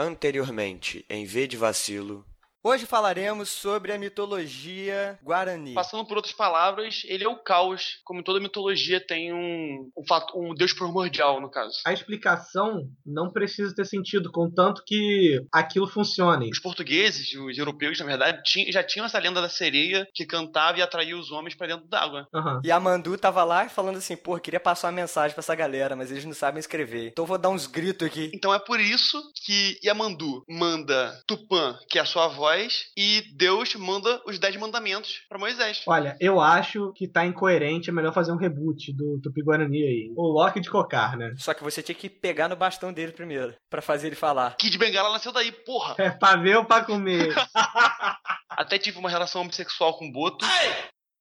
Anteriormente, em V de Vacilo. Hoje falaremos sobre a mitologia guarani. Passando por outras palavras, ele é o caos. Como toda mitologia tem um, um, fato, um deus primordial, no caso. A explicação não precisa ter sentido, contanto que aquilo funcione. Os portugueses, os europeus, na verdade, tinham, já tinham essa lenda da sereia que cantava e atraía os homens para dentro d'água. Uhum. E a Mandu tava lá falando assim, pô, queria passar uma mensagem para essa galera, mas eles não sabem escrever. Então eu vou dar uns gritos aqui. Então é por isso que Yamandu manda Tupã, que é a sua voz, e Deus manda os Dez Mandamentos para Moisés. Olha, eu acho que tá incoerente, é melhor fazer um reboot do Tupi Guarani aí. O Loki de Cocar, né? Só que você tinha que pegar no bastão dele primeiro, para fazer ele falar. Kid Bengala nasceu daí, porra! É pra ver ou pra comer? Até tive uma relação homossexual com o Boto. Hey!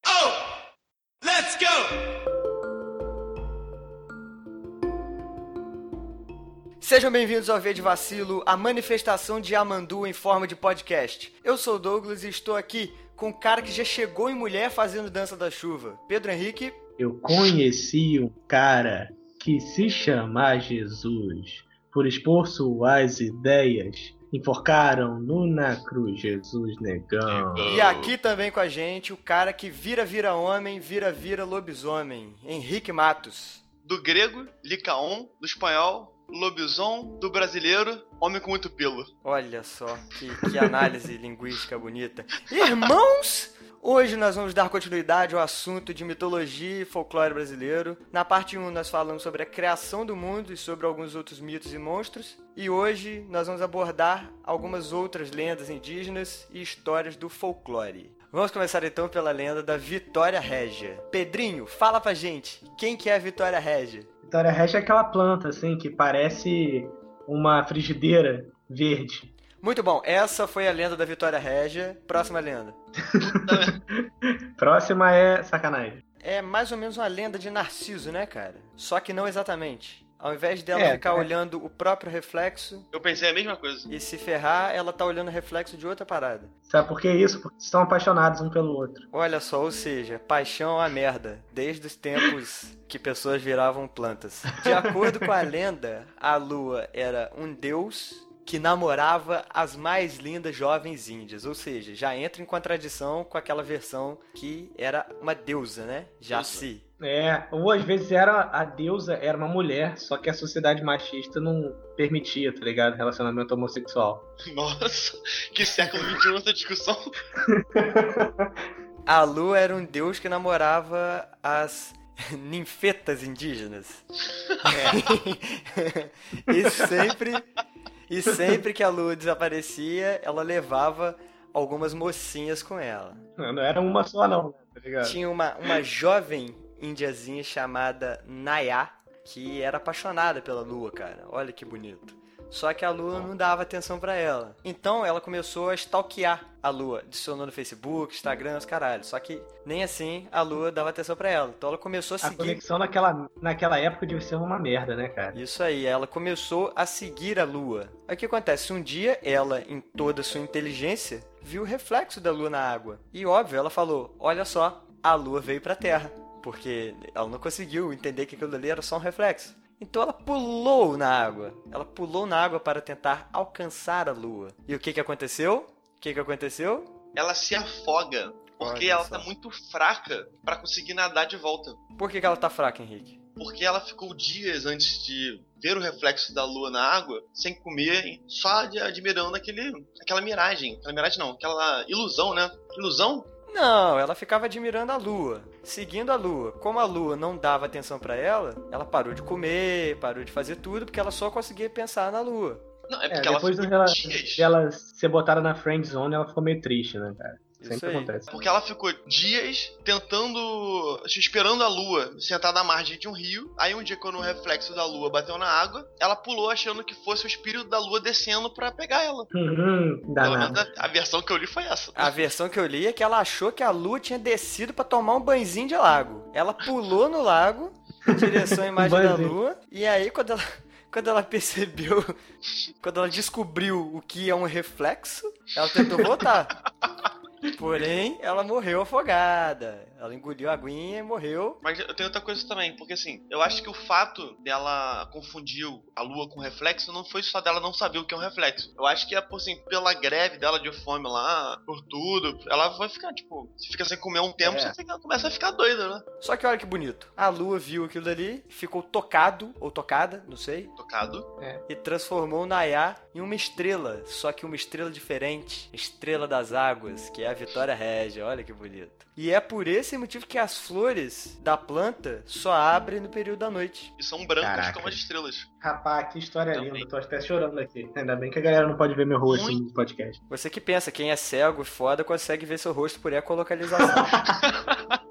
Oh! Let's go! Sejam bem-vindos ao V de Vacilo, a manifestação de Amandu em forma de podcast. Eu sou o Douglas e estou aqui com um cara que já chegou em mulher fazendo dança da chuva. Pedro Henrique. Eu conheci um cara que se chama Jesus. Por expor suas ideias, enforcaram no na cruz Jesus negão. E aqui também com a gente o cara que vira vira homem, vira vira lobisomem, Henrique Matos. Do grego, licaon, do espanhol, lobisomem, do brasileiro, homem com muito pelo. Olha só, que, que análise linguística bonita. Irmãos! Hoje nós vamos dar continuidade ao assunto de mitologia e folclore brasileiro. Na parte 1 nós falamos sobre a criação do mundo e sobre alguns outros mitos e monstros. E hoje nós vamos abordar algumas outras lendas indígenas e histórias do folclore. Vamos começar então pela lenda da Vitória Régia. Pedrinho, fala pra gente, quem que é a Vitória Régia? Vitória Régia é aquela planta, assim, que parece uma frigideira verde. Muito bom, essa foi a lenda da Vitória Régia. Próxima lenda. Próxima é sacanagem. É mais ou menos uma lenda de Narciso, né, cara? Só que não exatamente. Ao invés dela é, ficar é. olhando o próprio reflexo. Eu pensei a mesma coisa. E se ferrar, ela tá olhando o reflexo de outra parada. Sabe por que isso? Porque estão apaixonados um pelo outro. Olha só, ou seja, paixão é uma merda. Desde os tempos que pessoas viravam plantas. De acordo com a lenda, a lua era um deus que namorava as mais lindas jovens índias, ou seja, já entra em contradição com aquela versão que era uma deusa, né? Jaci. É, ou às vezes era a deusa era uma mulher, só que a sociedade machista não permitia, tá ligado? Relacionamento homossexual. Nossa, que século XXI essa discussão. a Lu era um deus que namorava as ninfetas indígenas. É. e sempre e sempre que a Lu desaparecia, ela levava algumas mocinhas com ela. Não, não era uma só não, tá ligado? Tinha uma, uma jovem indiazinha chamada Naya, que era apaixonada pela lua, cara. Olha que bonito. Só que a Lua não dava atenção para ela. Então ela começou a stalkear a Lua, adicionou no Facebook, Instagram, os caralho. Só que nem assim a Lua dava atenção para ela. Então ela começou a seguir. A conexão naquela, naquela época devia ser uma merda, né, cara? Isso aí, ela começou a seguir a Lua. Aí o que acontece? Um dia ela, em toda a sua inteligência, viu o reflexo da Lua na água. E óbvio, ela falou: Olha só, a Lua veio pra Terra. Porque ela não conseguiu entender que aquilo ali era só um reflexo. Então ela pulou na água. Ela pulou na água para tentar alcançar a lua. E o que que aconteceu? O que que aconteceu? Ela se afoga. Porque Olha ela só. tá muito fraca para conseguir nadar de volta. Por que, que ela tá fraca, Henrique? Porque ela ficou dias antes de ver o reflexo da lua na água, sem comer, só admirando aquele, aquela miragem. Aquela miragem não, aquela ilusão, né? Ilusão? Não, ela ficava admirando a lua, seguindo a lua. Como a lua não dava atenção para ela, ela parou de comer, parou de fazer tudo, porque ela só conseguia pensar na lua. Não, é porque é, depois ela dela ser botada na friend zone, ela ficou meio triste, né, cara? Sempre acontece. Porque ela ficou dias tentando. esperando a lua sentada à margem de um rio. Aí um dia, quando o reflexo da lua bateu na água, ela pulou achando que fosse o espírito da lua descendo para pegar ela. Uhum, a, a versão que eu li foi essa. A versão que eu li é que ela achou que a lua tinha descido para tomar um banhozinho de lago. Ela pulou no lago, em direção à imagem da lua, e aí quando ela quando ela percebeu, quando ela descobriu o que é um reflexo, ela tentou voltar. Porém, ela morreu afogada. Ela engoliu a aguinha e morreu. Mas eu tenho outra coisa também, porque assim, eu acho que o fato dela confundir a lua com reflexo não foi só dela não saber o que é um reflexo. Eu acho que é por, assim, pela greve dela de fome lá, por tudo, ela vai ficar, tipo, se fica sem comer um tempo, É. você fica- começa a ficar doida, né? Só que olha que bonito. A lua viu aquilo dali, ficou tocado, ou tocada, não sei, Tocado. e transformou o Nayá em uma estrela. Só que uma estrela diferente. Estrela das águas, que é a Vitória Régia. Olha que bonito. E é por esse motivo que as flores da planta só abrem no período da noite. E são brancas Caraca. como as estrelas. Rapaz, que história Também. linda. Tô até chorando aqui. Ainda bem que a galera não pode ver meu rosto Muito. no podcast. Você que pensa, quem é cego e foda consegue ver seu rosto por ecolocalização.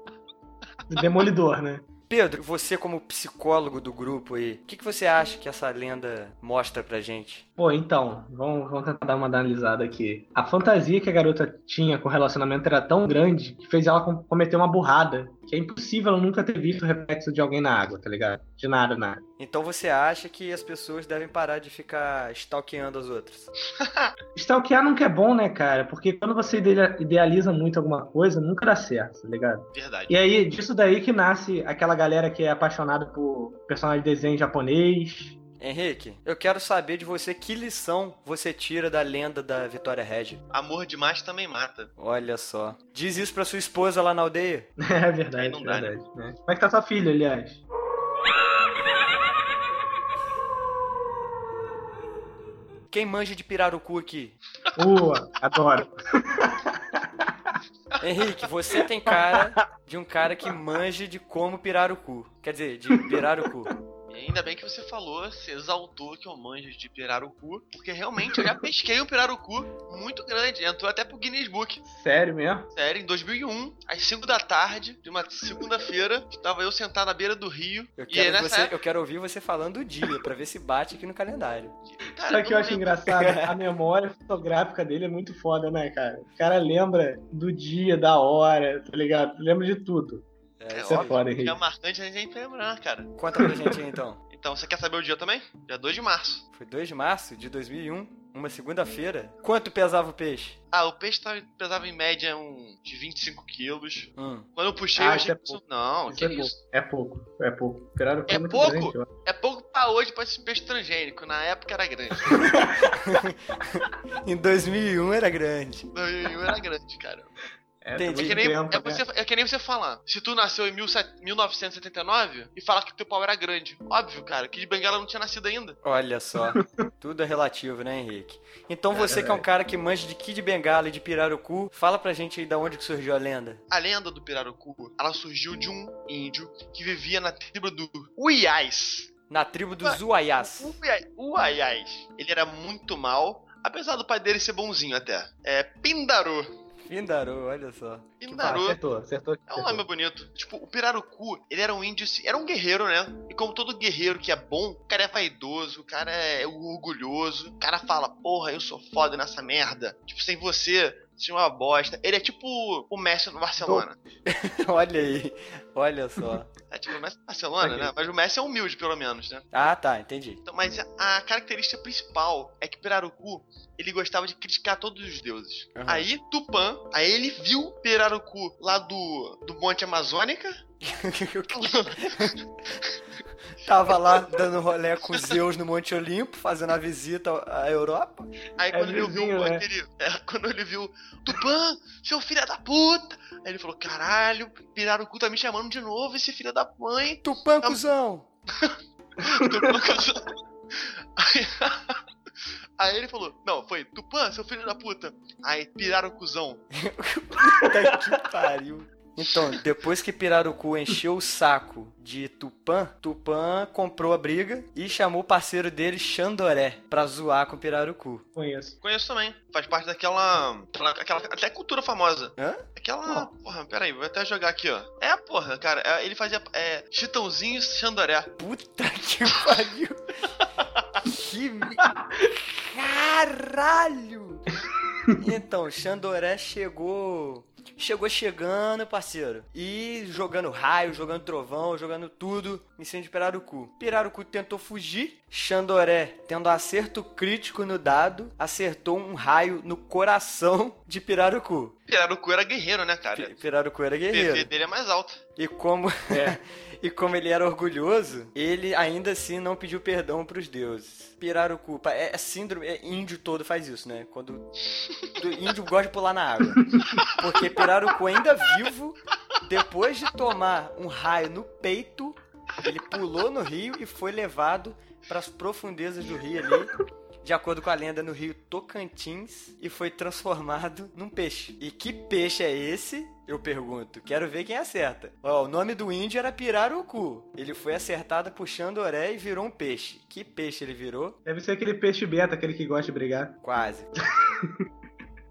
Demolidor, né? Pedro, você como psicólogo do grupo aí, o que, que você acha que essa lenda mostra pra gente? Pô, então, vamos, vamos tentar dar uma analisada aqui. A fantasia que a garota tinha com o relacionamento era tão grande que fez ela com- cometer uma burrada. Que é impossível ela nunca ter visto o reflexo de alguém na água, tá ligado? De nada, nada. Então você acha que as pessoas devem parar de ficar stalkeando as outras? Stalkear nunca é bom, né, cara? Porque quando você idea- idealiza muito alguma coisa, nunca dá certo, tá ligado? Verdade. E aí, disso daí que nasce aquela galera que é apaixonada por personagem de desenho japonês. Henrique, eu quero saber de você que lição você tira da lenda da Vitória Regia. Amor demais também mata. Olha só. Diz isso pra sua esposa lá na aldeia. É verdade, não dá, verdade. né? Como é que tá sua filha, aliás? Quem manja de pirarucu aqui? Uh, adoro. Henrique, você tem cara de um cara que manja de como pirarucu. Quer dizer, de pirarucu. Ainda bem que você falou, se exaltou que eu manjo de pirarucu, porque realmente eu já pesquei um pirarucu muito grande, entrou até pro Guinness Book. Sério mesmo? Sério, em 2001, às 5 da tarde, de uma segunda-feira, estava eu sentado à beira do rio, Eu e quero, nessa você- eu quero ouvir você falando o dia, pra ver se bate aqui no calendário. Cara, Sabe o que eu acho engraçado? A memória fotográfica dele é muito foda, né, cara? O cara lembra do dia, da hora, tá ligado? Lembra de tudo. É Isso é óbvio, foda, dia Henrique. marcante a gente tem que lembrar, cara. Conta pra gente aí então. Então, você quer saber o dia também? Dia 2 de março. Foi 2 de março de 2001, uma segunda-feira. Quanto pesava o peixe? Ah, o peixe tava- pesava em média um de 25 quilos. Hum. Quando eu puxei, Ah, eu isso achei é que isso... pouco. Não, Isso que é isso? pouco. É pouco. É pouco. Pirarucu É muito pouco? grande. É pouco pra hoje pra esse peixe transgênico. Na época era grande. Em 2001 era grande. 2001 era grande, cara. É, Entendi. É que, nem, tempo, é, né? você, é que nem você falar. Se tu nasceu em 17 1979 e falar que teu pau era grande. Óbvio, cara. Que de Bengala não tinha nascido ainda. Olha só. Tudo é relativo, né, Henrique? Então você É que é um cara que manja de Kid Bengala e de Pirarucu, fala pra gente aí da onde que surgiu a lenda. A lenda do Pirarucu, ela surgiu de um índio que vivia na tribo do Uiais. Na tribo dos Uaiás. Uaiais. Ele era muito mal, apesar do pai dele ser bonzinho até. É Pindaru. Pindaru, olha só. Ah, Pindaru. acertou, acertou. É um acertou. nome bonito. Tipo, o Pirarucu, ele era um índio, assim, era um guerreiro, né? E como todo guerreiro que é bom, o cara é vaidoso, o cara é orgulhoso, o cara fala, porra, eu sou foda nessa merda. Tipo, sem você, é uma bosta. Ele é tipo o Messi no Barcelona. olha aí. Olha só. É tipo o Messi no Barcelona, Ok. né? Mas o Messi é humilde, pelo menos, né? Ah, tá, entendi. Então, mas a, característica principal é que Pirarucu, ele gostava de criticar todos os deuses. Aham. Aí, Tupã, aí ele viu Pirarucu lá do, do Monte Amazônica, Tava lá dando rolé com Zeus no Monte Olimpo, fazendo a visita à Europa. Aí É quando ele vizinho, viu né? aquele. é, quando ele viu Tupã, seu filho da puta! Aí ele falou: caralho, Pirarucu tá me chamando de novo, esse filho da mãe. Tupã, cuzão! Tupã, cuzão. aí, aí ele falou: não, foi Tupã, seu filho da puta. Aí Pirarucuzão. Puta que pariu. Então, depois que Pirarucu encheu o saco de Tupã, Tupã comprou a briga e chamou o parceiro dele, Xandoré, pra zoar com Pirarucu. Conheço. Conheço também. Faz parte daquela. Aquela, aquela até cultura famosa. Hã? Aquela. Porra, peraí, vou até jogar aqui, ó. É, porra, cara. é, ele fazia. É. Chitãozinho e Xandoré. Puta que pariu. que... me- Caralho! Então, Xandoré chegou... Chegou chegando, parceiro. E jogando raio, jogando trovão, jogando tudo em cima de Pirarucu. Pirarucu tentou fugir. Xandoré, tendo acerto crítico no dado, acertou um raio no coração de Pirarucu. Pirarucu era guerreiro, né, cara? Pi- Pirarucu era O PV guerreiro. dele é mais alto. E como, É. e como ele era orgulhoso, ele ainda assim não pediu perdão pros deuses. Pirarucu, é, é síndrome, é, índio todo faz isso, né? Quando o índio gosta de pular na água. Porque Pirarucu ainda vivo, depois de tomar um raio no peito, ele pulou no rio e foi levado para as profundezas do rio ali. De acordo com a lenda, no rio Tocantins e foi transformado num peixe. E que peixe é esse? Eu pergunto. Quero ver quem acerta. Ó, o nome do índio era Pirarucu. Ele foi acertado por Xandoré e virou um peixe. Que peixe ele virou? Deve ser aquele peixe beta, aquele que gosta de brigar. Quase.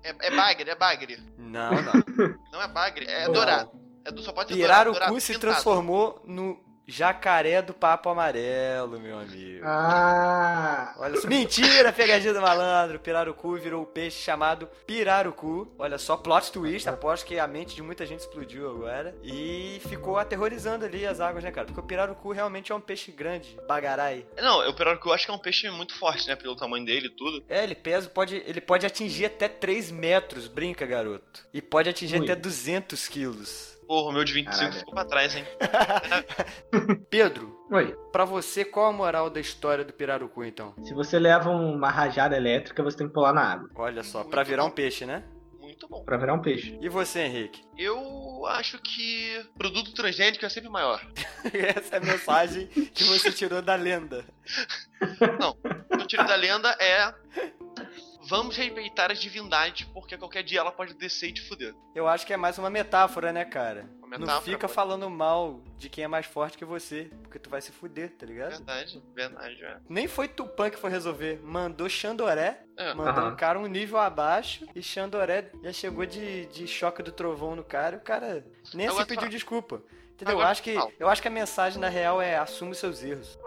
É, é bagre, é bagre. Não, não. Não é bagre, é dourado. É do, só pode ser dourado, Pirarucu dourado se pintado. transformou no jacaré do papo amarelo, meu amigo. Ah! Olha só. Mentira, pegadinha do malandro. Pirarucu virou o peixe chamado Pirarucu. Olha só, plot twist. Aposto que a mente de muita gente explodiu agora. E ficou aterrorizando ali as águas, né, cara? Porque o Pirarucu realmente é um peixe grande, bagarai. Não, o pirarucu eu acho que é um peixe muito forte, né? Pelo tamanho dele e tudo. É, ele pesa, pode, ele pode atingir até 3 metros, brinca, garoto. E pode atingir Ui. até 200 quilos. Porra, o meu de 25 Caralho. ficou pra trás, hein? Pedro, Oi. pra você, qual a moral da história do Pirarucu, então? Se você leva uma rajada elétrica, você tem que pular na água. Olha só, Muito pra virar bom. um peixe, né? Muito bom. Pra virar um peixe. E você, Henrique? Eu acho que produto transgênico é sempre maior. Essa é a mensagem que você tirou da lenda. O tiro da lenda é. Vamos respeitar as divindades, porque qualquer dia ela pode descer e te fuder. Eu acho que é mais uma metáfora, né, cara? Uma Não metáfora, fica pode- falando mal de quem é mais forte que você, porque tu vai se fuder, tá ligado? Verdade, verdade, é. Nem foi Tupã que foi resolver, mandou Xandoré, É. mandou Aham. um cara um nível abaixo, e Xandoré já chegou de, de choque do trovão no cara, e o cara nem Agora assim pediu desculpa. Entendeu? Eu Agora acho, que, eu acho que a mensagem, na real, é assume os seus erros.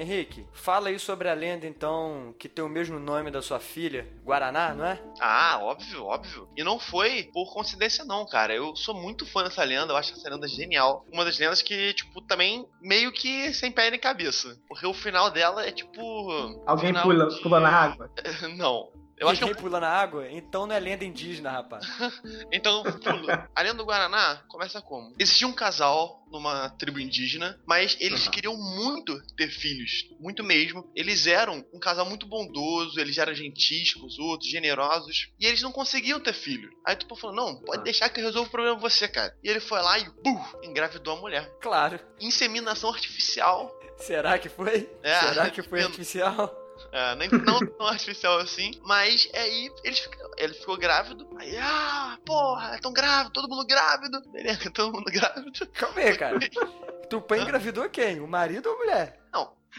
Henrique, fala aí sobre a lenda, então, que tem o mesmo nome da sua filha, Guaraná, não é? Ah, óbvio, óbvio. E não foi por coincidência, não, cara. Eu sou muito fã dessa lenda, eu acho essa lenda genial. Uma das lendas que, tipo, também meio que sem pé nem cabeça. Porque o final dela é tipo. Alguém pula, de- pula na água? Não. Eu acho que pula na água? Então não é lenda indígena, rapaz. Então, pulo. a lenda do Guaraná começa como? Existia um casal numa tribo indígena, mas eles Uhum. queriam muito ter filhos, muito mesmo. Eles eram um casal muito bondoso, eles eram gentis com os outros, generosos, e eles não conseguiam ter filho. Aí tu falou: "Não, pode Ah. deixar que eu resolvo o problema com você, cara". E ele foi lá e bum, engravidou a mulher. Claro. Inseminação artificial. Será que foi? É, Será que foi artificial? É, nem não tão artificial assim, mas aí eles, fica- ele ficou grávido. Aí, ah, porra, é tão grávido, todo mundo grávido. Beleza, todo mundo grávido. Calma aí, cara. Tupã engravidou quem? O marido ou a mulher?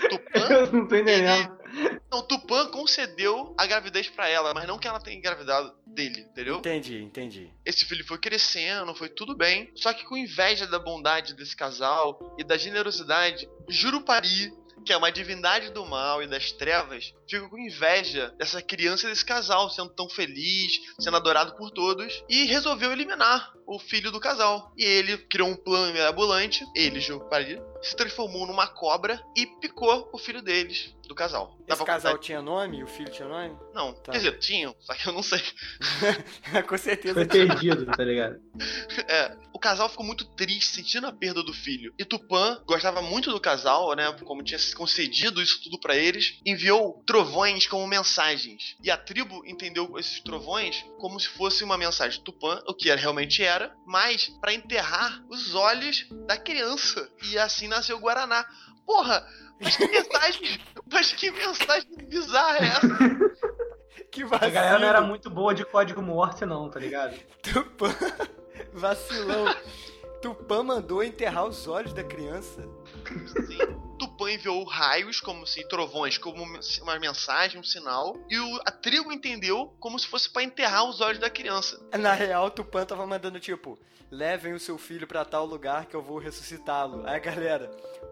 Tupã, Eu não tô entendendo. não, Tupã concedeu a gravidez pra ela, mas não que ela tenha engravidado dele, entendeu? Entendi, entendi. Esse filho foi crescendo, foi tudo bem. Só que com inveja da bondade desse casal e da generosidade, Jurupari, que é uma divindade do mal e das trevas, fica com inveja dessa criança e desse casal, sendo tão feliz, sendo adorado por todos, e resolveu eliminar o filho do casal. E ele criou um plano mirabolante, ele, Jurupari, se transformou numa cobra e picou o filho deles, do casal. Dá Esse casal contar- tinha nome? O filho tinha nome? Não, Tá. quer dizer, tinham, só que eu não sei. Com certeza Foi tinha. perdido, tá ligado? É, o casal ficou muito triste, sentindo a perda do filho. E Tupã gostava muito do casal, né? Como tinha se concedido isso tudo pra eles, enviou trovões como mensagens. E a tribo entendeu esses trovões como se fosse uma mensagem de Tupã, o que realmente era, mas pra enterrar os olhos da criança. E assim nasceu o Guaraná. Porra! Mas que mensagem, mas que mensagem bizarra é essa? Que A galera não era muito boa de código Morse, não, tá ligado? Tupã. Vacilão. Tupã mandou enterrar os olhos da criança. Sim. Tupã enviou raios, como se trovões, como uma mensagem, um sinal, e o- a tribo entendeu como se fosse pra enterrar os olhos da criança. Na real, Tupã tava mandando tipo: levem o seu filho pra tal lugar que eu vou ressuscitá-lo. Aí a galera,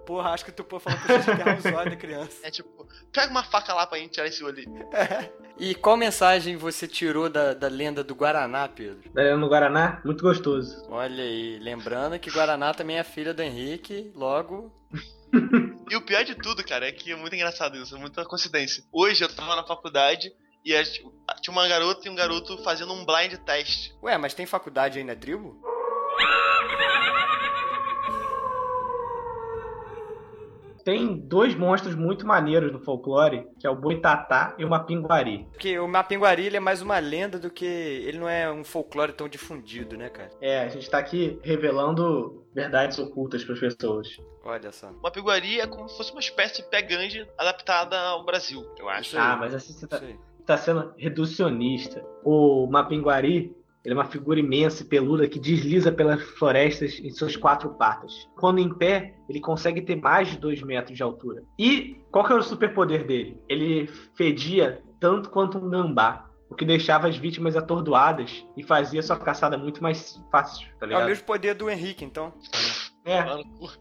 porra, acho que o Tupã falou pra gente enterrar os olhos da criança. É tipo, pega uma faca lá pra gente tirar esse olho. E qual mensagem você tirou da, da lenda do Guaraná, Pedro? Daí no Guaraná, muito gostoso. Olha aí, lembrando que Guaraná também é filha do Henrique, logo. E o pior de tudo, cara, é que é muito engraçado isso, é muita coincidência. Hoje eu tava na faculdade e tinha uma garota e um garoto fazendo um blind test. Ué, mas tem faculdade aí na tribo? Tem dois monstros muito maneiros no folclore, que é o Boitatá e o Mapinguari. Porque o Mapinguari ele é mais uma lenda do que. Ele não é um folclore tão difundido, né, cara? É, a gente tá aqui revelando verdades ocultas para as pessoas. Olha só. Uma piguari é como se fosse uma espécie de pé adaptada ao Brasil, eu acho. Ah, mas assim você tá, tá sendo reducionista. O Mapinguari, ele é uma figura imensa e peluda que desliza pelas florestas em suas quatro patas. Quando em pé, ele consegue ter mais de dois metros de altura. E qual que era o superpoder dele? Ele fedia tanto quanto um gambá. O que deixava as vítimas atordoadas e fazia sua caçada muito mais fácil, tá É o ligado? mesmo poder do Henrique, então. É, cu.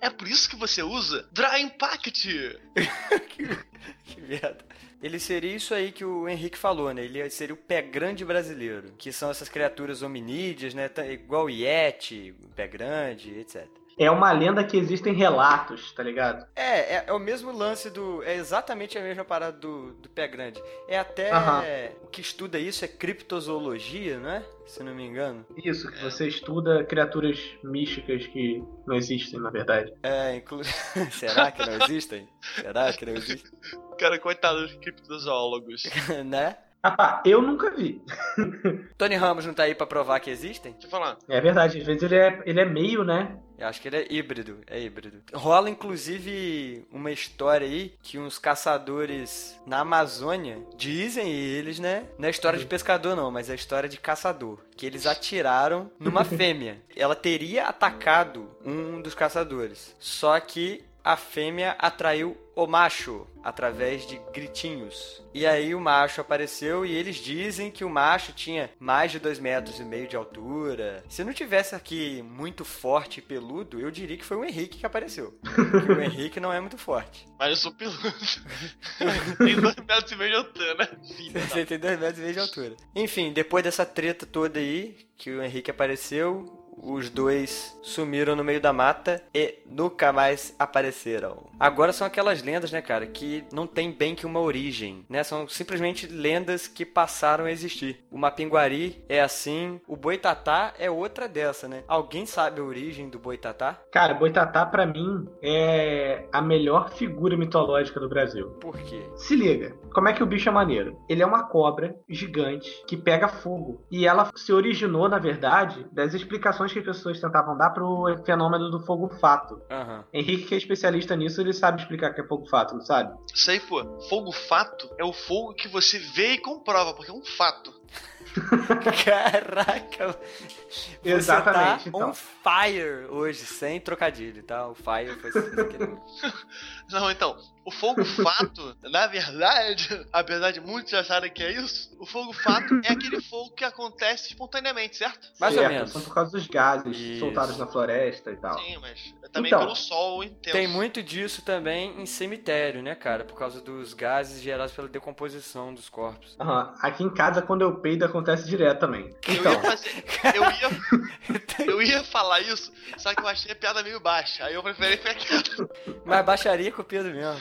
É por isso que você usa Dry Impact! Que merda. Ele seria isso aí que o Henrique falou, né? Ele seria o pé grande brasileiro. Que são essas criaturas hominídeas, né? Tá- Igual o Yeti, pé grande, etc. é uma lenda que existem relatos, tá ligado? É, é, é o mesmo lance do. É exatamente a mesma parada do, do pé grande. É até. Aham. O que estuda isso é criptozoologia, não é? Se não me engano. Isso, que você estuda criaturas místicas que não existem, na verdade. É, inclu... Será que não existem? Será que não existem? Cara, coitado dos criptozoólogos. né? Rapaz, eu nunca vi. Tony Ramos não tá aí pra provar que existem? Deixa eu falar. É verdade, às vezes ele é, ele é meio, né? Eu acho que ele é híbrido, é híbrido. Rola inclusive uma história aí que uns caçadores na Amazônia dizem eles, né? Não é história de pescador não, mas é história de caçador, que eles atiraram numa fêmea. Ela teria atacado um dos caçadores. Só que a fêmea atraiu o macho através de gritinhos. E aí o macho apareceu e eles dizem que o macho tinha mais de dois metros e meio de altura. Se não tivesse aqui muito forte e peludo, eu diria que foi o Henrique que apareceu. Porque o Henrique não é muito forte. Mas eu sou peludo. Tem dois metros e meio de altura, né? Você tem dois metros e meio de altura. Enfim, depois dessa treta toda aí, que o Henrique apareceu, os dois sumiram no meio da mata e nunca mais apareceram. Agora são aquelas lendas, né, cara, que não tem bem que uma origem, né? São simplesmente lendas que passaram a existir. O Mapinguari é assim, o Boitatá é outra dessa, né? Alguém sabe a origem do Boitatá? Cara, Boitatá, pra mim, é a melhor figura mitológica do Brasil. Por quê? Se liga, como é que o bicho é maneiro? Ele é uma cobra gigante que pega fogo. E ela se originou, na verdade, das explicações que as pessoas tentavam dar pro fenômeno do fogo fato. Aham. Henrique, que é especialista nisso, ele sabe explicar o que é fogo fato, não sabe? Isso aí, pô. Fogo fato é o fogo que você vê e comprova, porque é um fato. Caraca! Você Exatamente, tá então. on fire hoje, sem trocadilho, tá? O fire foi. Não, então, o fogo fato, na verdade, apesar de muitos acharem que é isso, o fogo fato é aquele fogo que acontece espontaneamente, certo? Mais ou Certo, menos. São por causa dos gases Isso. soltados na floresta e tal. Sim, mas é também Então, pelo sol intenso. Tem muito disso também em cemitério, né, cara? Por causa dos gases gerados pela decomposição dos corpos. Aham. Aqui em casa, quando eu peido, acontece direto também. Eu Então, ia fazer. Eu ia, eu ia falar isso, só que eu achei a piada meio baixa. Aí eu preferi ficar quieto. Mas baixaria com o Pedro mesmo.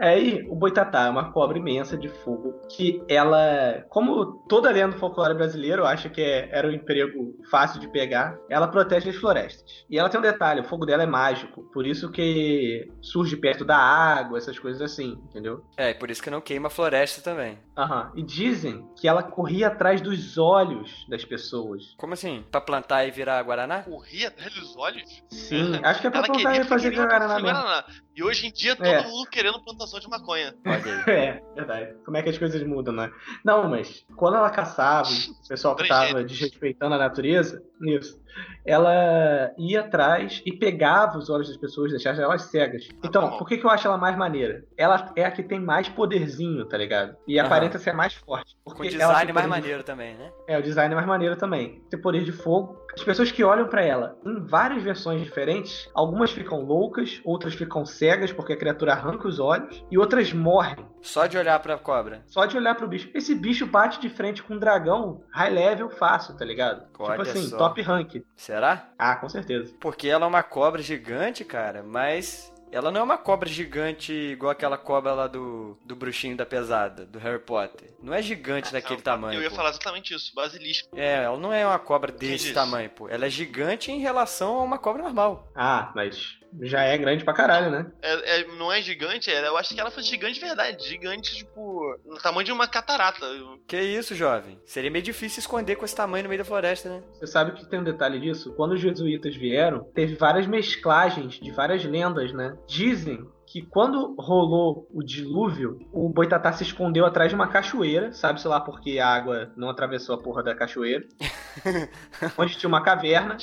aí o boitatá é uma cobra imensa de fogo que ela, como toda lenda do folclore brasileiro, eu acho que é- era um emprego fácil de pegar, ela protege as florestas. E ela tem um detalhe, o fogo dela é mágico, por isso que surge perto da água, essas coisas assim, entendeu? É, e por isso que não queima a floresta também. Aham. E dizem que ela corria atrás dos olhos das pessoas. Como assim? Pra plantar e virar Guaraná? Corria atrás dos olhos. Sim, acho que é pra Ela plantar queria e fazer guaraná. Guaraná. E hoje em dia todo É. mundo querendo plantação de maconha. É, verdade. Como é que as coisas mudam, né? Não, mas quando ela caçava, o pessoal que tava desrespeitando a natureza, isso, ela ia atrás e pegava os olhos das pessoas, deixava elas cegas. Então, por que, que eu acho ela mais maneira? Ela é a que tem mais poderzinho, tá ligado? E Aham. aparenta ser mais forte. Porque ela design mais de- maneiro também, né? É, o design é mais maneiro também. Tem poder de fogo. As pessoas que olham pra ela em várias versões diferentes, algumas ficam loucas, outras ficam cegas porque a criatura arranca os olhos. E outras morrem. Só de olhar pra cobra. Só de olhar pro bicho. Esse bicho bate de frente com um dragão high level fácil, tá ligado? Olha tipo assim, só. top rank. Será? Ah, com certeza. Porque ela é uma cobra gigante, cara, mas ela não é uma cobra gigante igual aquela cobra lá do, do bruxinho da pesada, do Harry Potter. Não é gigante daquele Eu- tamanho. Eu ia pô. falar exatamente isso, basilisco. É, ela não é uma cobra desse tamanho, pô. Ela é gigante em relação a uma cobra normal. Ah, mas já é grande pra caralho, né? É, é- não é gigante, é, eu acho que ela foi gigante de verdade. Gigante, tipo, no tamanho de uma catarata. Que isso, jovem? Seria meio difícil esconder com esse tamanho no meio da floresta, né? Você sabe que tem um detalhe disso? Quando os jesuítas vieram, teve várias mesclagens de várias lendas, né? Dizem que quando rolou o dilúvio, o boitatá se escondeu atrás de uma cachoeira, sabe-se lá porque a água não atravessou a porra da cachoeira, onde tinha uma caverna,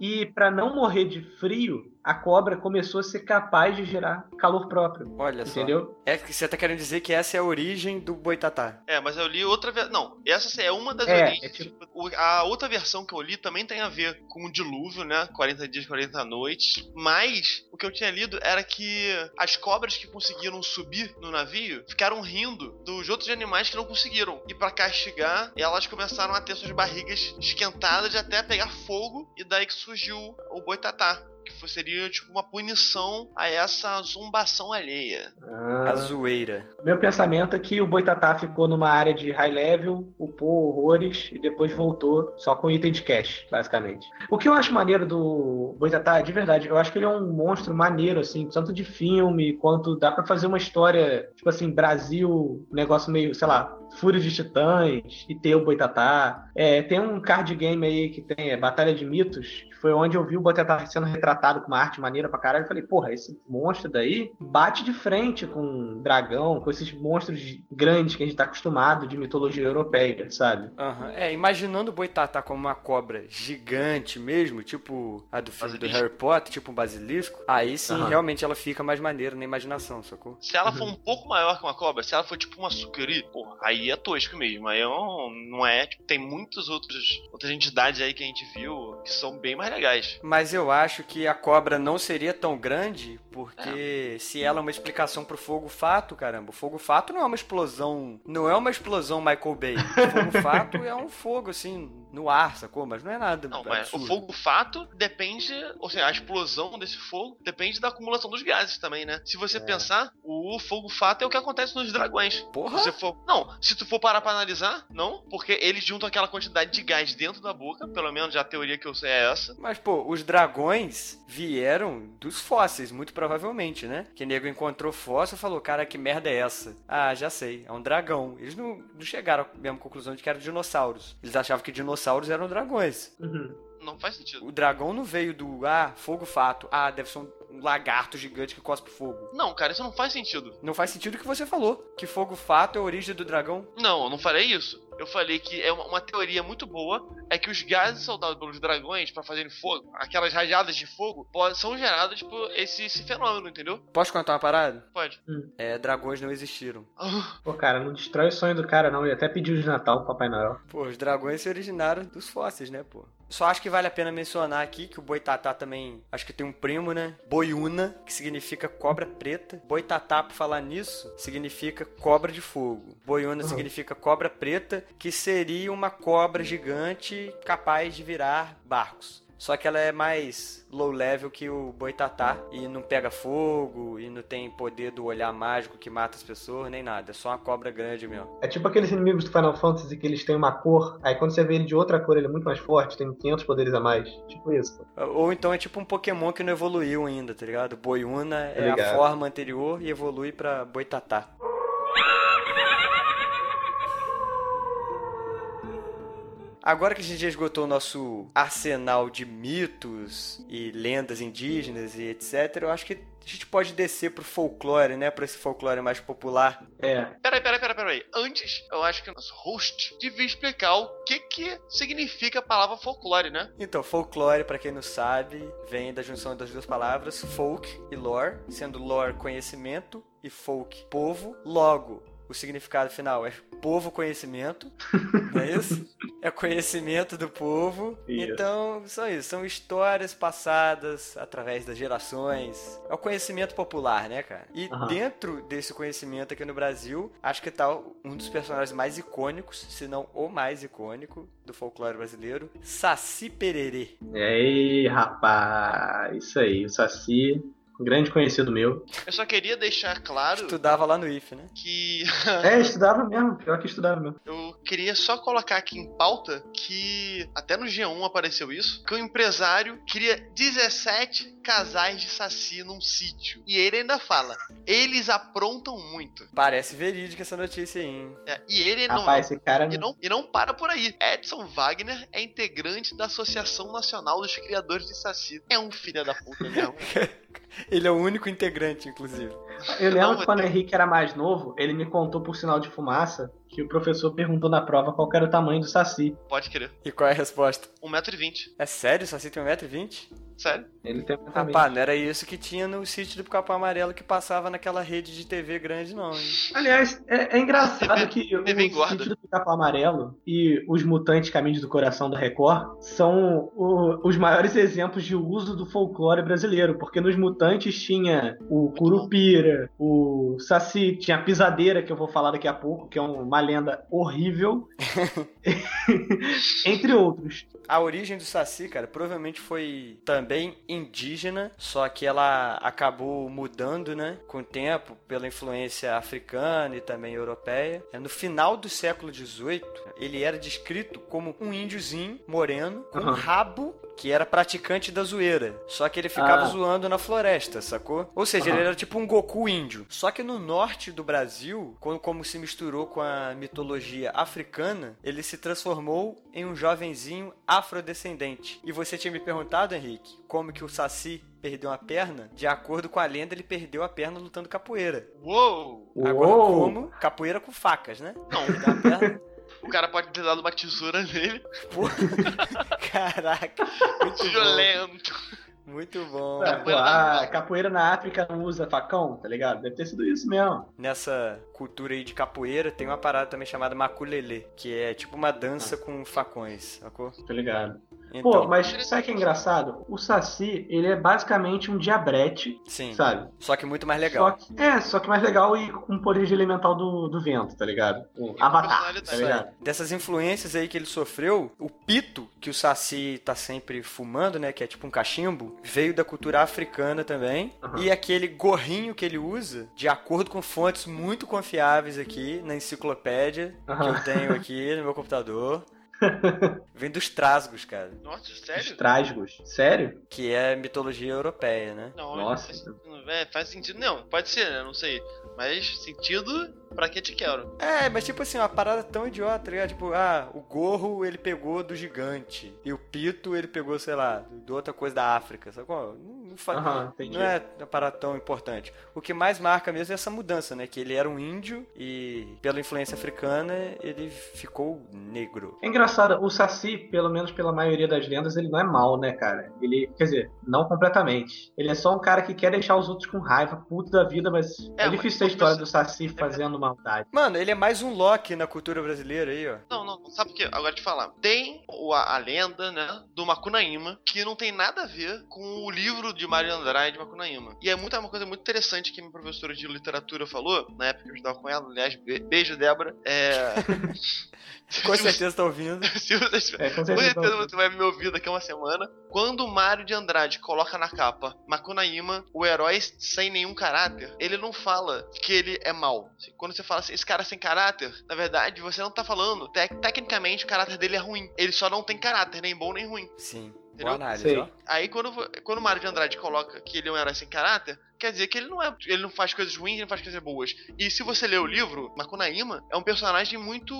e pra não morrer de frio, a cobra começou a ser capaz de gerar calor próprio. Olha só. Entendeu? É que você tá querendo dizer que essa é a origem do boitatá. É, mas eu li outra versão. Não, essa é uma das É, origens. é tipo- A outra versão que eu li também tem a ver com o dilúvio, né? 40 dias, 40 noites. Mas o que eu tinha lido era que as cobras que conseguiram subir no navio ficaram rindo dos outros animais que não conseguiram. E pra castigar, elas começaram a ter suas barrigas esquentadas até pegar fogo. E daí que surgiu o boitatá. Que seria tipo uma punição a essa zombação alheia. Ah. A zoeira. Meu pensamento é que o Boitatá ficou numa área de high level, upou horrores e depois voltou só com item de cash, basicamente. O que eu acho maneiro do Boitatá, de verdade, eu acho que ele é um monstro maneiro, assim, tanto de filme quanto dá pra fazer uma história, tipo assim, Brasil, um negócio meio, sei lá, Fúria de Titãs e ter o Boitatá. É, tem um card game aí que tem é, Batalha de Mitos, que foi onde eu vi o Boitatá sendo retratado com uma arte maneira pra caralho. Eu falei, porra, esse monstro daí bate de frente com um dragão, com esses monstros grandes que a gente tá acostumado de mitologia europeia, sabe? Aham. É, imaginando o boitatá como uma cobra gigante mesmo, tipo a do filme do. Harry Potter, tipo um basilisco, aí sim, Aham. realmente ela fica mais maneira na imaginação, sacou? Se ela for um pouco maior que uma cobra, se ela for tipo uma sucuri, porra, aí é tosco mesmo. Aí é um- não é. Tipo, tem outros outras entidades aí que a gente viu que são bem mais legais. Mas eu acho que a cobra não seria tão grande, porque se ela é uma explicação pro fogo fato, caramba, o fogo fato não é uma explosão, não é uma explosão Michael Bay. O fogo fato é um fogo assim no ar, sacou? Mas não é nada. Não, mas o fogo fato depende, ou seja, a explosão desse fogo depende da acumulação dos gases também, né? Se você pensar, o fogo fato é o que acontece nos dragões. Porra! Se for, não, se tu for parar pra analisar, não, porque eles juntam aquela quantidade de gás dentro da boca, pelo menos a teoria que eu sei é essa. Mas, pô, os dragões vieram dos fósseis, muito provavelmente, né? Que nego encontrou fóssil e falou, cara, que merda é essa? Ah, já sei, é um dragão. Eles não, não chegaram à mesma conclusão de que eram dinossauros. Eles achavam que dinossauros eram dragões. Uhum. Não faz sentido. O dragão não veio do, ah, fogo fato. Ah, deve ser um, um lagarto gigante que cospe fogo. Não, cara, isso não faz sentido. Não faz sentido o que você falou, que fogo fato é a origem do dragão. Não, eu não falei isso. Eu falei que é uma, uma teoria muito boa é que os gases soltados pelos dragões pra fazerem fogo, aquelas rajadas de fogo, po- são geradas por esse, esse fenômeno, entendeu? Posso contar uma parada? Pode. É, dragões não existiram. Pô, cara, não destrói o sonho do cara, não. Ele até pediu de Natal pro Papai Noel. Pô, os dragões se originaram dos fósseis, né, pô? Só acho que vale a pena mencionar aqui que o boitatá também, acho que tem um primo, né? Boiuna, que significa cobra preta. Boitatá, por falar nisso, significa cobra de fogo. Boiuna Uhum. significa cobra preta, que seria uma cobra gigante capaz de virar barcos. Só que ela é mais low level que o boitatá e não pega fogo e não tem poder do olhar mágico que mata as pessoas, nem nada. É só uma cobra grande mesmo. É tipo aqueles inimigos do Final Fantasy que eles têm uma cor, aí quando você vê ele de outra cor, ele é muito mais forte, tem 500 poderes a mais. Tipo isso. Ou então é tipo um Pokémon que não evoluiu ainda, tá ligado? Boiuna é a ligado. forma anterior e evolui pra Boitatá. Agora que a gente já esgotou o nosso arsenal de mitos e lendas indígenas e etc, eu acho que a gente pode descer pro folclore, né? Pra esse folclore mais popular. É. Peraí, peraí, peraí, peraí. Antes, eu acho que o nosso host devia explicar o que que significa a palavra folclore, né? Então, folclore, pra quem não sabe, vem da junção das duas palavras folk e lore, sendo lore conhecimento e folk povo. Logo, o significado final é povo conhecimento, não é isso? é conhecimento do povo. Isso. Então, são isso. São histórias passadas através das gerações. É o conhecimento popular, né, cara? E Aham. dentro desse conhecimento aqui no Brasil, acho que tá um dos personagens mais icônicos, se não o mais icônico do folclore brasileiro, Saci Pererê. E aí, rapaz, isso aí, o Saci, grande conhecido meu. Eu só queria deixar claro Estudava lá no IF, né? que É, estudava mesmo, pior que estudava mesmo. eu queria só colocar aqui em pauta que até no G1 apareceu isso, que o empresário queria 17 casais de saci num sítio. E ele ainda fala, eles aprontam muito. Parece verídica essa notícia aí, hein? É, e ele não Rapaz, esse cara. E não, e não para por aí. Edson Wagner é integrante da Associação Nacional dos Criadores de Saci. É um filho da puta mesmo. Ele é o único integrante, inclusive. Eu lembro Não, que quando o eu- Henrique era mais novo, ele me contou por sinal de fumaça que o professor perguntou na prova qual era o tamanho do Saci. Pode crer. E qual é a resposta? 1,20m. É sério? O Saci tem 1,20m? Sério? Ele tem também. Rapaz, não era isso que tinha no sítio do Capão Amarelo que passava naquela rede de TV grande, não, hein? Aliás, é, é engraçado que o TV sítio do Capão Amarelo e os Mutantes Caminhos do Coração da Record são o- os maiores exemplos de uso do folclore brasileiro, porque nos Mutantes tinha o Curupira, o Saci, tinha Pisadeira, que eu vou falar daqui a pouco, que é uma lenda horrível, entre outros. A origem do Saci, cara, provavelmente foi também indígena, só que ela acabou mudando, né, com o tempo, pela influência africana e também europeia. É, No final do século XVIII, ele era descrito como um índiozinho moreno com um Aham. rabo que era praticante da zoeira. Só que ele ficava Ah. zoando na floresta, sacou? Ou seja, Aham. ele era tipo um Goku índio. Só que no norte do Brasil, quando, como se misturou com a mitologia africana, ele se transformou em um jovenzinho afrodescendente. E você tinha me perguntado, Henrique, como que o Saci perdeu uma perna? De acordo com a lenda, ele perdeu a perna lutando capoeira. Uou! Agora, Uou! como? Capoeira com facas, né? Não, Perdeu a perna. o cara pode ter dado uma tesoura nele. Caraca, muito bom. Violento. Muito bom. Ah, pô, Capoeira na- a capoeira na África não usa facão, tá ligado? Deve ter sido isso mesmo. nessa cultura aí de capoeira, tem uma parada também chamada maculelê, que é tipo uma dança com facões, sacou? Tá ligado? Então, Pô, mas sabe o que é engraçado? O Saci, ele é basicamente um diabrete, sim. sabe? Só que muito mais Só legal. que, é, só que mais legal e com poder de elemental do, do vento, tá ligado? Um avatar, tá ligado? Dessas influências aí que ele sofreu, o pito que o Saci tá sempre fumando, né, que é tipo um cachimbo, veio da cultura africana também. Aham. E aquele gorrinho que ele usa, de acordo com fontes muito confiáveis aqui na enciclopédia que Aham. eu tenho aqui no meu computador, vem dos trasgos, cara, Nossa, Os sério? trasgos. Sério? que é mitologia europeia, né? Não, Nossa. Faz, é, faz sentido. Não, pode ser, né? Não sei. Mas sentido pra que te quero. É, mas tipo assim, uma parada tão idiota, tá ligado? Tipo, ah, o gorro ele pegou do gigante. E o pito ele pegou, sei lá, de outra coisa da África. Sacou? Não, não, fa- Aham, entendi. não é uma parada tão importante. O que mais marca mesmo é essa mudança, né? Que ele era um índio e, pela influência africana, ele ficou negro. É engraçado, o Saci, pelo menos pela maioria das lendas, ele não é mal, né, cara? Ele, quer dizer, não completamente. Ele é só um cara que quer deixar os outros com raiva, puto da vida, mas é, É, difícil mas- ter a história do Saci fazendo maldade. Mano, ele é mais um Loki na cultura brasileira aí, ó. Não, não, sabe o que? Agora te falar. Tem o- a, a lenda, né, do Macunaíma, que não tem nada a ver com o livro de Mário Andrade Macunaíma. E é muito, é uma coisa muito interessante que minha professora de literatura falou, na época que eu estudava com ela, aliás, be- beijo, Débora. É. Com certeza tá ouvindo. Se você, É, com com certeza. certeza você vai me ouvir daqui a uma semana. Quando o Mário de Andrade coloca na capa Macunaíma, o herói sem nenhum caráter, ele não fala que ele é mau. Quando você fala assim, esse cara sem caráter, na verdade, você não tá falando. Tec- tecnicamente, o caráter dele é ruim. Ele só não tem caráter, nem bom nem ruim. Sim. Entendeu? Boa análise, ó. Aí quando, quando o Mário de Andrade coloca que ele é um herói sem caráter, quer dizer que ele não é. Ele não faz coisas ruins, ele não faz coisas boas. E se você ler o livro, Makunaíma é um personagem muito.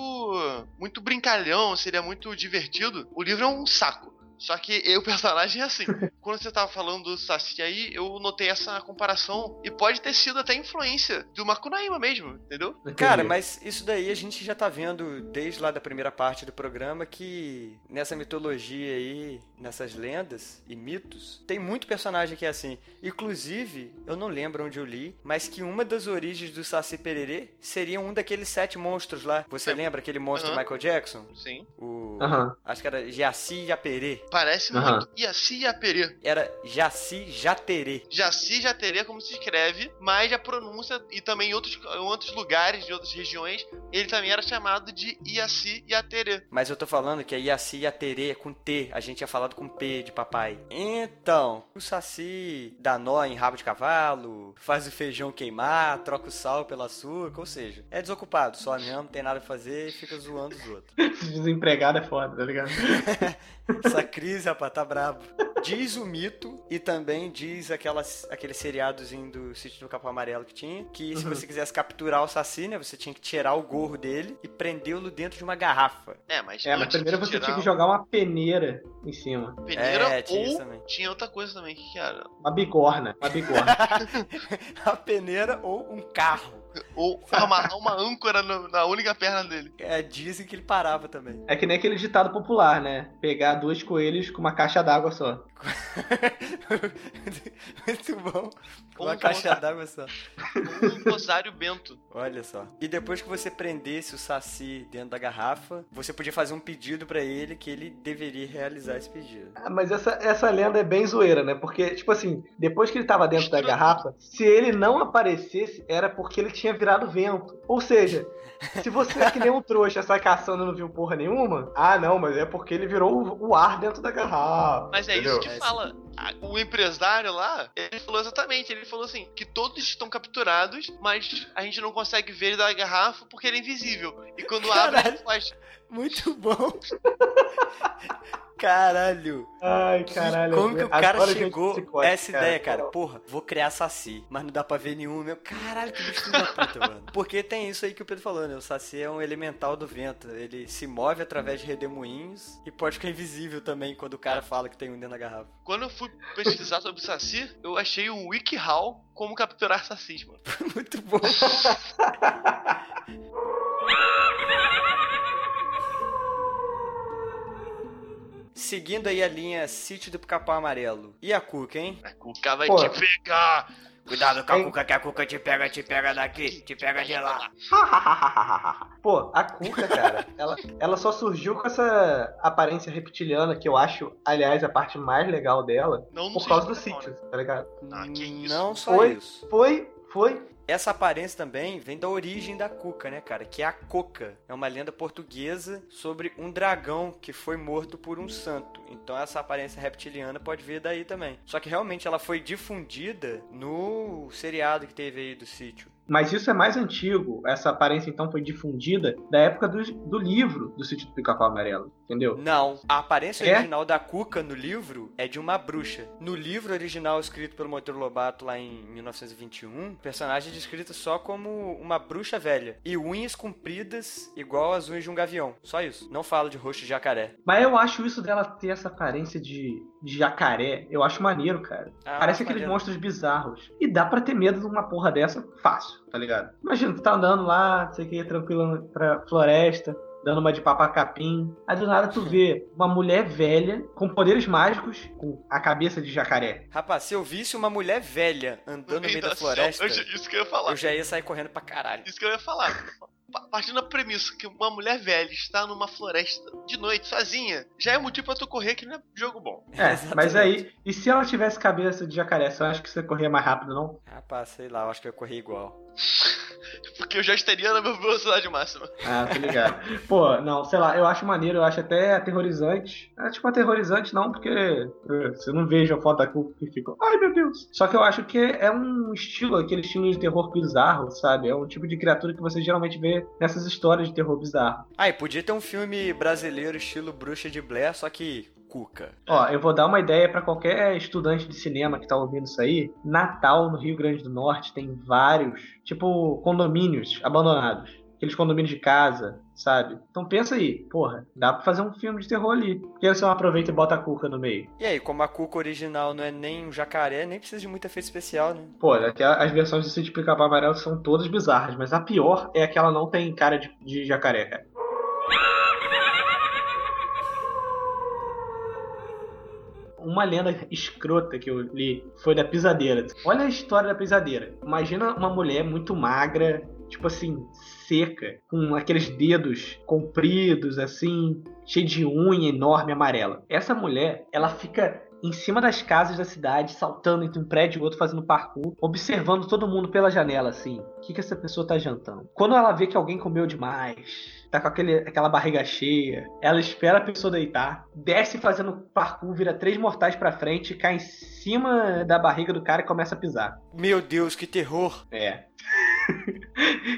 muito brincalhão, seria muito divertido. O livro é um saco. Só que eu, o personagem é assim. Quando você tava falando do Saci aí, eu notei essa comparação e pode ter sido até influência do Makunaíma mesmo, entendeu? Cara, mas isso daí a gente já tá vendo desde lá da primeira parte do programa que nessa mitologia aí, nessas lendas e mitos, tem muito personagem que é assim. Inclusive, eu não lembro onde eu li, mas que uma das origens do Saci Pererê seria um daqueles sete monstros lá. Você É. lembra aquele monstro Aham. Michael Jackson? Sim. O. Aham. Acho que era Jaci Japerê. Parece Aham. muito Iaci Iaperê. Era Jaci Jaterê. Jaci Jaterê, como se escreve, mas a pronúncia, e também em outros, em outros lugares, de outras regiões, ele também era chamado de Iaci Iaterê. Mas eu tô falando que é Iaci Yaterê com T. A gente tinha falado com P de papai. Então, o Saci dá nó em rabo de cavalo, faz o feijão queimar, troca o sal pelo açúcar, ou seja, é desocupado só mesmo, não tem nada pra fazer e fica zoando os outros. Desempregado é foda, tá ligado? Essa crise, rapaz, tá brabo. Diz o mito e também diz aquelas, aquele seriadozinho do Sítio do Capão Amarelo que tinha, que se Uhum. você quisesse capturar o Saci, né, você tinha que tirar o gorro dele e prendê-lo dentro de uma garrafa. É, mas É, mas primeiro você tirar tinha que jogar uma peneira em cima. peneira É, tinha isso ou também. tinha outra coisa também, o que, que era? Uma bigorna. Uma bigorna. a peneira ou um carro. Ou amarrar uma âncora no- na única perna dele. É, dizem que ele parava também. É que nem aquele ditado popular, né? Pegar dois coelhos com uma caixa d'água só. Muito bom. Com uma um caixa d'água só. Um rosário bento. Olha só. E depois que você prendesse o Saci dentro da garrafa, você podia fazer um pedido pra ele que ele deveria realizar esse pedido. Ah, Mas essa, essa lenda é bem zoeira, né? Porque, tipo assim, depois que ele tava dentro da garrafa, se ele não aparecesse, era porque ele tinha virado vento. Ou seja, se você é que nem um trouxa sai caçando e não viu porra nenhuma, ah, não, mas é porque ele virou o, o ar dentro da garrafa. Mas é entendeu? isso que É, fala. O empresário lá, ele falou exatamente. Ele falou assim: que todos estão capturados, mas a gente não consegue ver ele da garrafa porque ele é invisível. E quando abre, Caralho. ele faz. Muito bom. Caralho. Ai, caralho. Como que o cara gente chegou psicótica, essa ideia, cara? Porra, vou criar Saci, mas não dá pra ver nenhum meu. Caralho, que bicho da puta, mano. Porque tem isso aí que o Pedro falou, né? O Saci é um elemental do vento. Ele se move através de redemoinhos e pode ficar invisível também quando o cara fala que tem um dentro da garrafa. Quando eu fui pesquisar sobre Saci, eu achei um WikiHow como capturar Sacis, mano. Muito bom. Seguindo aí a linha Sítio do Capão Amarelo. E a Cuca, hein? A Cuca vai Pô. te pegar. Cuidado com a? Cuca, que a Cuca te pega, te pega daqui, te pega de lá. Pô, a Cuca, cara, ela, ela só surgiu com essa aparência reptiliana, que eu acho, aliás, a parte mais legal dela, Não, não por causa do se é sítio, tá ligado? Ah, que isso. Não só Foi? isso. Foi, foi. Essa aparência também vem da origem da Cuca, né, cara? Que é a Coca. É uma lenda portuguesa sobre um dragão que foi morto por um santo. Então essa aparência reptiliana pode vir daí também. Só que realmente ela foi difundida no seriado que teve aí do sítio. Mas isso é mais antigo. Essa aparência, então, foi difundida da época do, do livro do sítio do Pica-Pau Amarelo, entendeu? Não, a aparência É? original da Cuca no livro é de uma bruxa. No livro original escrito pelo Monteiro Lobato lá em 1921, o personagem é descrito só como uma bruxa velha e unhas compridas igual as unhas de um gavião. Só isso. Não fala de rosto de jacaré. Mas eu acho isso dela ter essa aparência de, de jacaré, eu acho maneiro, cara. Ah, Parece maneiro. aqueles monstros bizarros. E dá pra ter medo de uma porra dessa fácil, tá ligado? Imagina, tu tá andando lá, não sei o que, tranquilo pra floresta, dando uma de papacapim. Aí do nada tu vê uma mulher velha com poderes mágicos, com a cabeça de jacaré. Rapaz, se eu visse uma mulher velha andando no meio da da floresta, selva. Eu- Isso que eu ia falar. eu já ia sair correndo pra caralho. Isso que eu ia falar. Pa- Partindo da premissa que uma mulher velha está numa floresta de noite sozinha, já é motivo pra tu correr que não é jogo bom. É, mas aí, e se ela tivesse cabeça de jacaré, você acha que você corria mais rápido, não? Rapaz, sei lá, eu acho que eu ia correr igual. Porque eu já estaria na minha velocidade máxima. Ah, tô ligado. Pô, não, sei lá, eu acho maneiro, eu acho até aterrorizante. É tipo aterrorizante não, porque eh, você não veja a foto da culpa e fica, ai meu Deus. Só que eu acho que é um estilo, aquele estilo de terror bizarro, sabe? É um tipo de criatura que você geralmente vê nessas histórias de terror bizarro. Ah, e podia ter um filme brasileiro estilo Bruxa de Blair, só que Cuca. Ó, eu vou dar uma ideia pra qualquer estudante de cinema que tá ouvindo isso aí. Natal, no Rio Grande do Norte, tem vários, tipo, condomínios abandonados. aqueles condomínios de casa, sabe? Então pensa aí, porra, dá pra fazer um filme de terror ali. Por que você não aproveita e bota a cuca no meio? E aí, como a cuca original não é nem um jacaré, nem precisa de muito efeito especial, né? Pô, aquela- as versões do Sítio Pica-Pau Amarelo são todas bizarras, mas a pior é que ela não tem cara de, de jacaré, cara. Uma lenda escrota que eu li foi da pisadeira. Olha a história da pisadeira. Imagina uma mulher muito magra, tipo assim, seca, com aqueles dedos compridos, assim, cheio de unha enorme amarela. Essa mulher, ela fica em cima das casas da cidade, saltando entre um prédio e outro, fazendo parkour, observando todo mundo pela janela, assim. O que, que essa pessoa tá jantando? Quando ela vê que alguém comeu demais, tá com aquele, aquela barriga cheia, ela espera a pessoa deitar, desce fazendo parkour, vira três mortais pra frente, cai em cima da barriga do cara e começa a pisar. Meu Deus, que terror! É.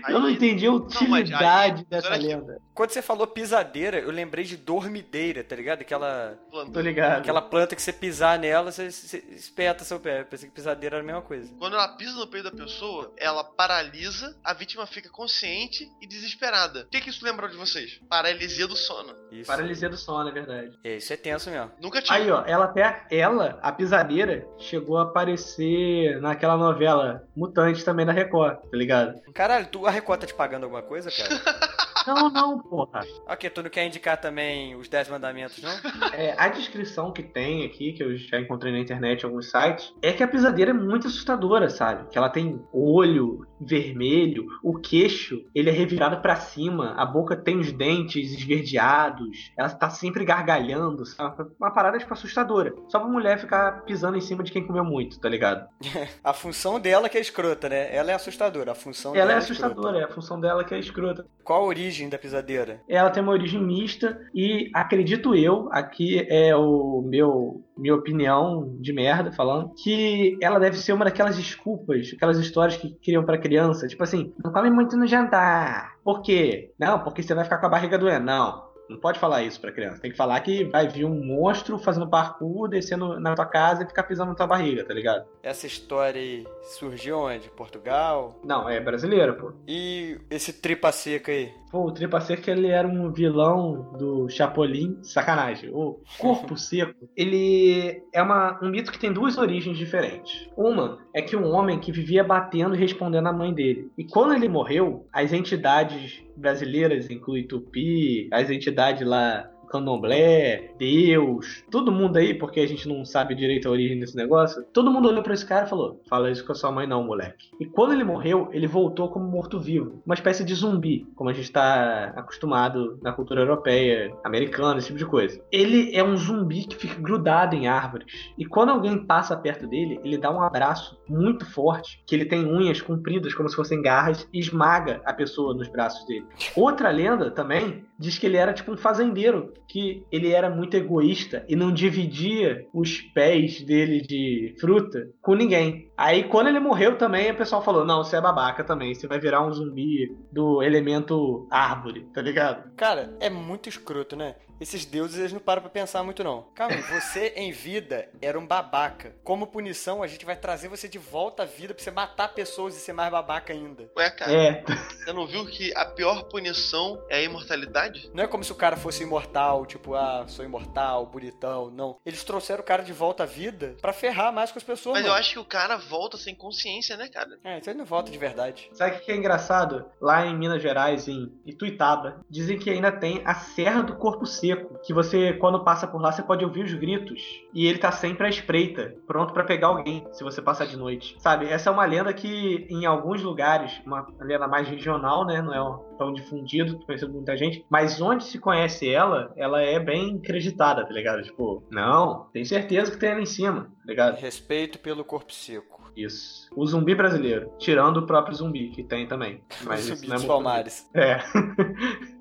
Aí- eu não entendi a utilidade aí- dessa lenda. Quando você falou pisadeira, eu lembrei de dormideira, tá ligado? Aquela, Tô ligado. aquela planta que você pisar nela, você, você espeta seu pé. Eu pensei que pisadeira era a mesma coisa. Quando ela pisa no peito da pessoa, ela paralisa, a vítima fica consciente e desesperada. O que, que isso lembrou de vocês? Paralisia do sono. Isso. Paralisia do sono, é verdade. É, isso é tenso mesmo. Nunca tive. Aí, ó, ela até, ela, a pisadeira, chegou a aparecer naquela novela Mutante também da Record, tá ligado? Caralho, tu, a Record tá te pagando alguma coisa, cara? Não, não, porra. ok, tu não quer indicar também os 10 mandamentos, não? É, a descrição que tem aqui, que eu já encontrei na internet em alguns sites, é que a pisadeira é muito assustadora, sabe? Que ela tem olho vermelho, o queixo, ele é revirado pra cima, a boca tem os dentes esverdeados, ela tá sempre gargalhando, sabe? Uma parada, tipo, assustadora. Só pra mulher ficar pisando em cima de quem comeu muito, tá ligado? A função dela que é escrota, né? Ela é assustadora. A função Ela é dela escrota. assustadora, é a função dela que é escrota. Qual a origem da pisadeira? Ela tem uma origem mista e acredito eu, aqui é o meu minha opinião de merda falando, que ela deve ser uma daquelas desculpas, aquelas histórias que criam pra criança, tipo assim, não come muito no jantar. Por quê? Não, porque você vai ficar com a barriga doendo. Não. Não pode falar isso pra criança. Tem que falar que vai vir um monstro fazendo parkour, descendo na tua casa e ficar pisando na tua barriga, tá ligado? Essa história aí surgiu onde? Portugal? Não, é brasileiro, pô. E esse tripa seca aí? Pô, o Tripa Seca ele era um vilão do Chapolin. Sacanagem. O Corpo Seco, ele é uma, um mito que tem duas origens diferentes. Uma é que um homem que vivia batendo e respondendo à mãe dele. E quando ele morreu, as entidades brasileiras, inclui Tupi, as entidades lá candomblé, Deus, todo mundo aí, porque a gente não sabe direito a origem desse negócio, todo mundo olhou pra esse cara e falou: Fala isso com a sua mãe, não, moleque. E quando ele morreu, ele voltou como morto-vivo, uma espécie de zumbi, como a gente tá acostumado na cultura europeia, americana, esse tipo de coisa. Ele é um zumbi que fica grudado em árvores. E quando alguém passa perto dele, ele dá um abraço muito forte, que ele tem unhas compridas como se fossem garras, e esmaga a pessoa nos braços dele. Outra lenda também diz que ele era tipo um fazendeiro, que ele era muito egoísta e não dividia os pés dele de fruta com ninguém. Aí quando ele morreu também, o pessoal falou: "Não, você é babaca também, você vai virar um zumbi do elemento árvore", tá ligado? Cara, é muito escroto, né? Esses deuses eles não param pra pensar muito, não. Calma, você em vida era um babaca. Como punição, a gente vai trazer você de volta à vida pra você matar pessoas e ser mais babaca ainda. Ué, cara, É, você não viu que a pior punição é a imortalidade? Não é como se o cara fosse imortal, tipo, ah, sou imortal, bonitão. Não. Eles trouxeram o cara de volta à vida pra ferrar mais com as pessoas. Mas eu mano. acho que o cara volta sem consciência, né, cara? É, então ele não volta de verdade. Sabe o que é engraçado? Lá em Minas Gerais, em Ituitaba, dizem que ainda tem a Serra do Corpo Seco, que você, quando passa por lá, você pode ouvir os gritos. E ele tá sempre à espreita, pronto pra pegar alguém, se você passar de noite. Sabe, essa é uma lenda que, em alguns lugares, uma lenda mais regional, né? Não é tão difundido, conhecido por muita gente. Mas onde se conhece ela, ela é bem acreditada, tá ligado? Tipo, não, tem certeza que tem ela em cima, tá ligado? Respeito pelo corpo seco. Isso. O zumbi brasileiro, tirando o próprio zumbi, que tem também. Mas zumbis não é palmares. É.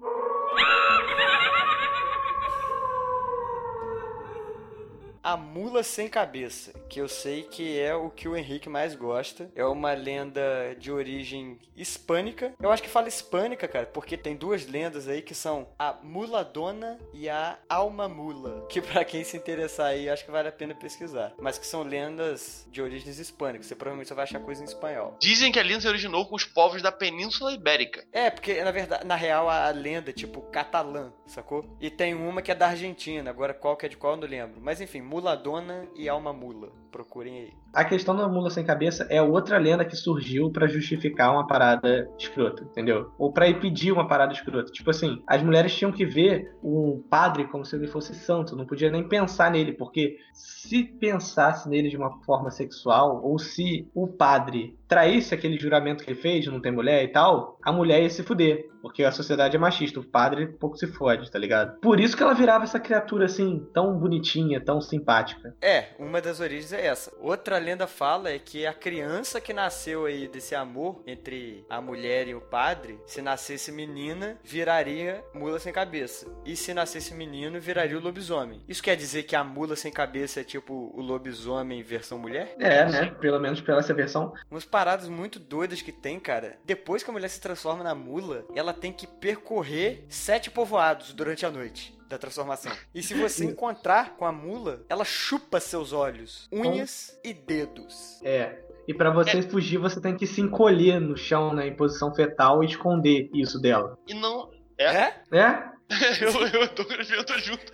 a Mula Sem Cabeça, que eu sei que é o que o Henrique mais gosta. É uma lenda de origem hispânica. Eu acho que fala hispânica, cara, porque tem duas lendas aí que são a Mula Dona e a Alma Mula, que pra quem se interessar aí, acho que vale a pena pesquisar. Mas que são lendas de origens hispânicas. Você provavelmente só vai achar coisa em espanhol. Dizem que a lenda se originou com os povos da Península Ibérica. É, porque na verdade, na real, a lenda é tipo catalã, sacou? E tem uma que é da Argentina, agora qual que é de qual eu não lembro. Mas enfim, Mula Dona e Alma Mula. Procurem aí. A questão da mula sem cabeça é outra lenda que surgiu pra justificar uma parada escrota, entendeu? Ou pra impedir uma parada escrota. Tipo assim, as mulheres tinham que ver um padre como se ele fosse santo, não podia nem pensar nele, porque se pensasse nele de uma forma sexual, ou se o padre traísse aquele juramento que ele fez não ter mulher e tal, a mulher ia se fuder. Porque a sociedade é machista, o padre pouco se fode, tá ligado? Por isso que ela virava essa criatura assim, tão bonitinha, tão simpática. É, uma das origens é essa. Outra lenda fala é que a criança que nasceu aí desse amor entre a mulher e o padre, se nascesse menina, viraria mula sem cabeça. E se nascesse menino, viraria o lobisomem. Isso quer dizer que a mula sem cabeça é tipo o lobisomem versão mulher? É, né? Pelo menos pela essa versão. Umas paradas muito doidas que tem, cara. Depois que a mulher se transforma na mula, ela tem que percorrer sete povoados durante a noite da transformação. E se você encontrar com a mula, ela chupa seus olhos, unhas e dedos. É. E pra você fugir, você tem que se encolher no chão, né, em posição fetal e esconder isso dela. E não. É? É? eu, eu tô eu tô junto.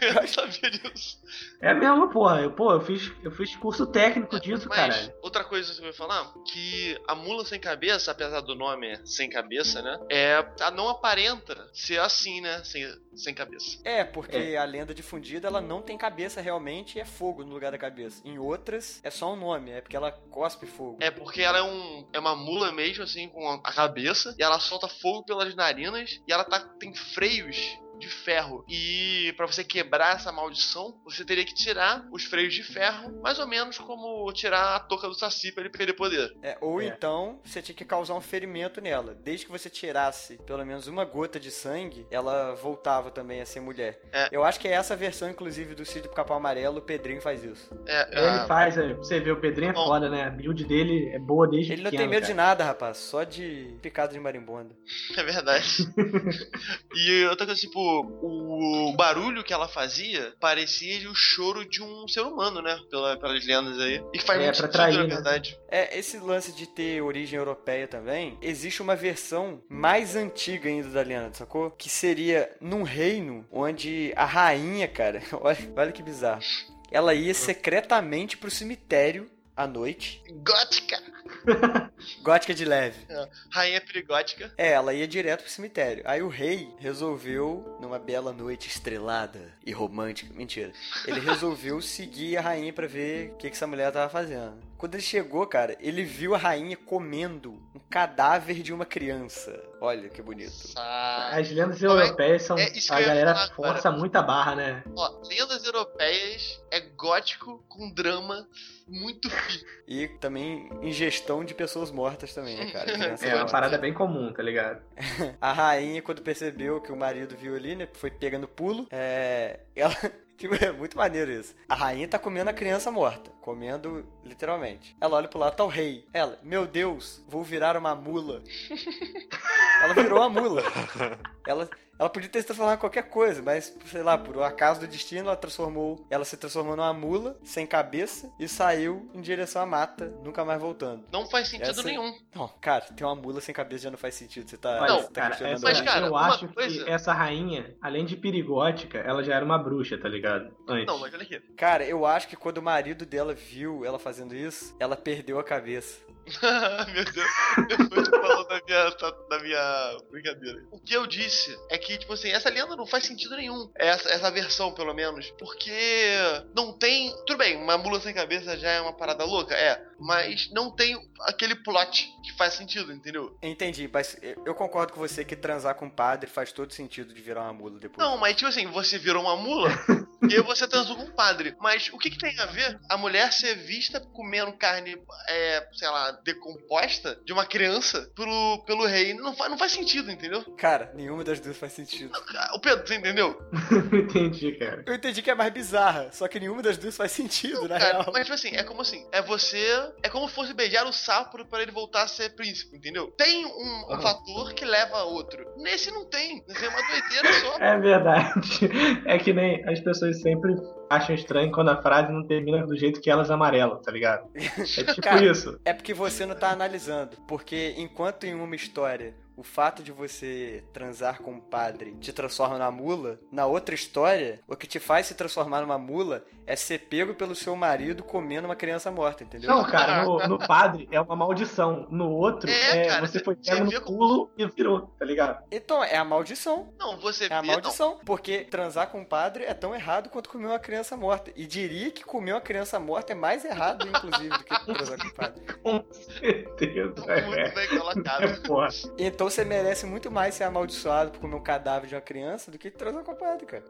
Eu não sabia disso. É mesmo, porra. Eu, pô, eu fiz, eu fiz curso técnico disso, Mas, caralho. outra coisa que eu vou falar, que a mula sem cabeça, apesar do nome sem cabeça, né? É. Ela não aparenta ser assim, né? Sem, sem cabeça. É, porque a lenda difundida, ela não tem cabeça realmente e é fogo no lugar da cabeça. Em outras, é só um nome, é porque ela cospe fogo. É porque ela é um. É uma mula mesmo, assim, com a cabeça, e ela solta fogo pelas narinas, e ela tá, tem freios de ferro. E para você quebrar essa maldição, você teria que tirar os freios de ferro, mais ou menos como tirar a touca do Saci pra ele perder poder. É, ou É. então, você tinha que causar um ferimento nela. Desde que você tirasse pelo menos uma gota de sangue, ela voltava também a ser mulher. É. Eu acho que é essa versão, inclusive, do Cid do Capão Amarelo, o Pedrinho faz isso. É, Ele ah, faz, é, você vê, o Pedrinho é Bom. foda, né? A build dele é boa desde Ele não pequeno, tem medo de cara. nada, rapaz, só de picada de marimbondo. é verdade. e outra coisa, tipo, o barulho que ela fazia parecia o choro de um ser humano, né? Pela, pelas lendas aí. E faz É, muito pra sentido, trair, na né? verdade. É, esse lance de ter origem europeia também, existe uma versão mais antiga ainda da lenda, sacou? Que seria num reino onde a rainha, cara, olha, olha que bizarro. Ela ia secretamente pro cemitério à noite. Gótica! Gótica de leve. Rainha perigótica. É, ela ia direto pro cemitério. Aí o rei resolveu, numa bela noite estrelada e romântica, mentira, ele resolveu seguir a rainha pra ver o que, que essa mulher tava fazendo. Quando ele chegou, cara, ele viu a rainha comendo um cadáver de uma criança. Olha que bonito. Ah, As lendas é- europeias são. é que a galera falar força muita barra, né? Ó, lendas europeias é gótico com drama muito. E também ingestão de pessoas mortas também, né, cara? Criança É uma parada bem comum, tá ligado? A rainha, quando percebeu que o marido viu ali, né? Foi pegando pulo. É. Ela. Tipo, é muito maneiro isso. A rainha tá comendo a criança morta. Comendo literalmente. Ela olha pro lado, tá o rei. Ela, meu Deus, vou virar uma mula. ela virou uma mula. Ela, ela podia ter se transformado em qualquer coisa, mas, sei lá, por acaso do destino, ela transformou. Ela se transformou numa mula, sem cabeça, e saiu em direção à mata, nunca mais voltando. Não faz sentido Essa- nenhum. Não, cara, ter uma mula sem cabeça já não faz sentido. Você tá, Não, você tá cara, questionando essa, Mas, cara, eu uma acho coisa- que essa rainha, além de perigótica, ela já era uma bruxa, tá ligado? Antes. Não, mas olha aqui. Cara, eu acho que quando o marido dela viu ela fazendo isso, ela perdeu a cabeça. Meu Deus, depois tu falou da minha, da minha brincadeira. O que eu disse é que, tipo assim, essa lenda não faz sentido nenhum. Essa, essa versão, pelo menos. Porque não tem. Tudo bem, uma mula sem cabeça já é uma parada louca, é. Mas não tem aquele plot que faz sentido, entendeu? Entendi, mas eu concordo com você que transar com um padre faz todo sentido de virar uma mula depois. Não, mas tipo assim, você virou uma mula, e aí você transou com um padre. Mas o que, que tem a ver a mulher ser vista comendo carne, é, sei lá, decomposta de uma criança pelo, pelo rei? Não faz, não faz sentido, entendeu? Cara, nenhuma das duas faz sentido. O Pedro, você entendeu? Entendi, cara. Eu entendi que é mais bizarra, só que nenhuma das duas faz sentido, na Cara, real. mas tipo assim, é como assim, é você. É como se fosse beijar o sapo para ele voltar a ser príncipe, entendeu? Tem um, um fator que leva a outro. Nesse não tem. Nesse é uma doideira só. É verdade. É que nem as pessoas sempre acham estranho quando a frase não termina do jeito que elas amarelam, tá ligado? É tipo Cara, isso. É porque você não tá analisando. Porque enquanto em uma história o fato de você transar com um padre te transforma na mula, na outra história, o que te faz se transformar numa mula é ser pego pelo seu marido comendo uma criança morta, entendeu? Não, cara, no, no padre é uma maldição. No outro, É, é, cara, você foi pego no pulo e virou, tá ligado? Então, é a maldição. Não, você É a maldição. Porque transar com um padre é tão errado quanto comer uma criança morta. E diria que comer uma criança morta é mais errado, inclusive, do que transar com um padre. Com certeza. Não, muito É, bem colocado. é porra. Então você merece muito mais ser amaldiçoado por comer um cadáver de uma criança do que transar com um padre, cara.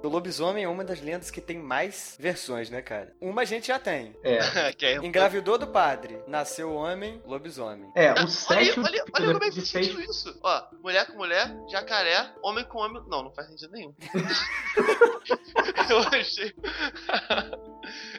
O lobisomem é uma das lendas que tem mais versões, né, cara? Uma a gente já tem. É. que é, Engravidou do padre, nasceu homem, lobisomem. É, Olha, o sétimo olha, tipo olha como é que faz sentido isso. Ó, mulher com mulher, jacaré, homem com homem. Não, não faz sentido nenhum. Eu achei.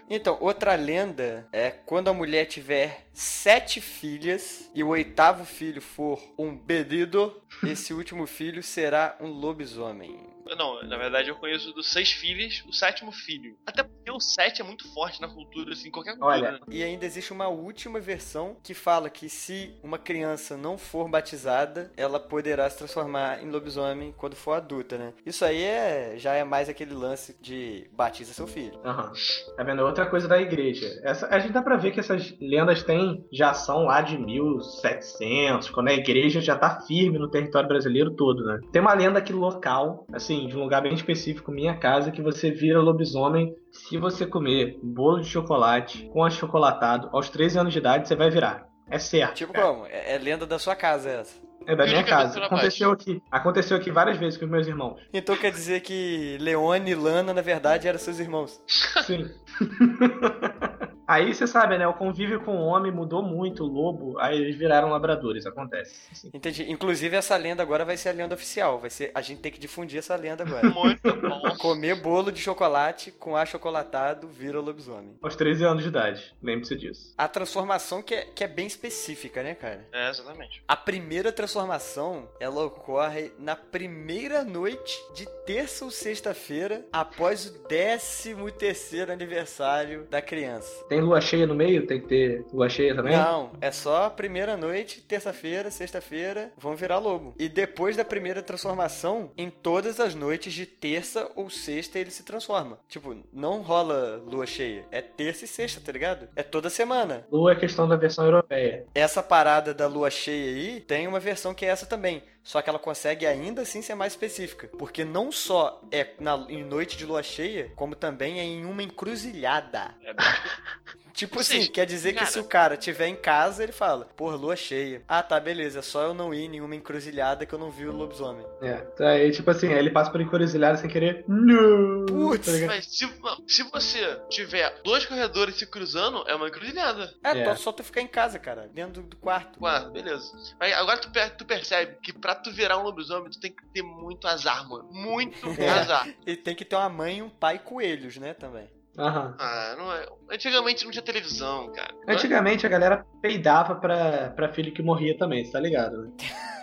Então, outra lenda é quando a mulher tiver sete filhas e o oitavo filho for um bebido, esse último filho será um lobisomem. Não, na verdade eu conheço dos seis filhos, o sétimo filho. Até porque o sete é muito forte na cultura, assim, qualquer cultura. Olha, né? E ainda existe uma última versão que fala que se uma criança não for batizada, ela poderá se transformar em lobisomem quando for adulta, né? Isso aí é, já é mais aquele lance de batiza seu filho. Aham. Tá vendo? Outra coisa da igreja. Essa, a gente dá pra ver que essas lendas têm, já são lá de 1700, quando a igreja já tá firme no território brasileiro todo, né? Tem uma lenda aqui local, assim, de um lugar bem específico, minha casa, que você vira lobisomem se você comer bolo de chocolate com achocolatado aos 13 anos de idade, você vai virar. É certo. Tipo cara. como? É, é lenda da sua casa essa. É da minha casa. Aconteceu aqui. Aconteceu aqui várias vezes com os meus irmãos. Então quer dizer que Leone e Lana, na verdade, eram seus irmãos. Sim. Aí você sabe, né? O convívio com o homem mudou muito, o lobo, aí eles viraram labradores, acontece. Assim. Entendi. Inclusive, essa lenda agora vai ser a lenda oficial. Vai ser. A gente tem que difundir essa lenda agora. Muito bom. Comer bolo de chocolate com achocolatado vira lobisomem. Aos 13 anos de idade, lembre-se disso. A transformação que é, que é bem específica, né, cara? É, exatamente. A primeira transformação, ela ocorre na primeira noite de terça ou sexta-feira, após o 13 terceiro aniversário da criança. Tem lua cheia no meio? Tem que ter lua cheia também? Não, é só a primeira noite, terça-feira, sexta-feira, vão virar lobo. E depois da primeira transformação, em todas as noites de terça ou sexta ele se transforma. Tipo, não rola lua cheia, é terça e sexta, tá ligado? É toda semana. Lua é questão da versão europeia. Essa parada da lua cheia aí tem uma versão que é essa também. Só que ela consegue ainda assim ser mais específica. Porque não só é na, em noite de lua cheia, como também é em uma encruzilhada. É. Tipo assim, quer dizer que cara- se o cara tiver em casa, ele fala, porra, lua cheia. Ah, tá, beleza, é só eu não ir em nenhuma encruzilhada que eu não vi o lobisomem. É. Aí, tipo assim, aí ele passa por encruzilhada sem querer. Não! Putz, Tá? Mas se, se você tiver dois corredores se cruzando, é uma encruzilhada. É, É. Só, tu ficar em casa, cara, dentro do, do quarto. Ué, beleza. Mas agora tu, tu percebe que pra tu virar um lobisomem, tu tem que ter muito azar, mano. Muito É. azar. E tem que ter uma mãe e um pai coelhos, né, também. Aham. Ah, não é. Antigamente não tinha televisão, cara. Antigamente a galera peidava pra, pra filho que morria também, você tá ligado, né?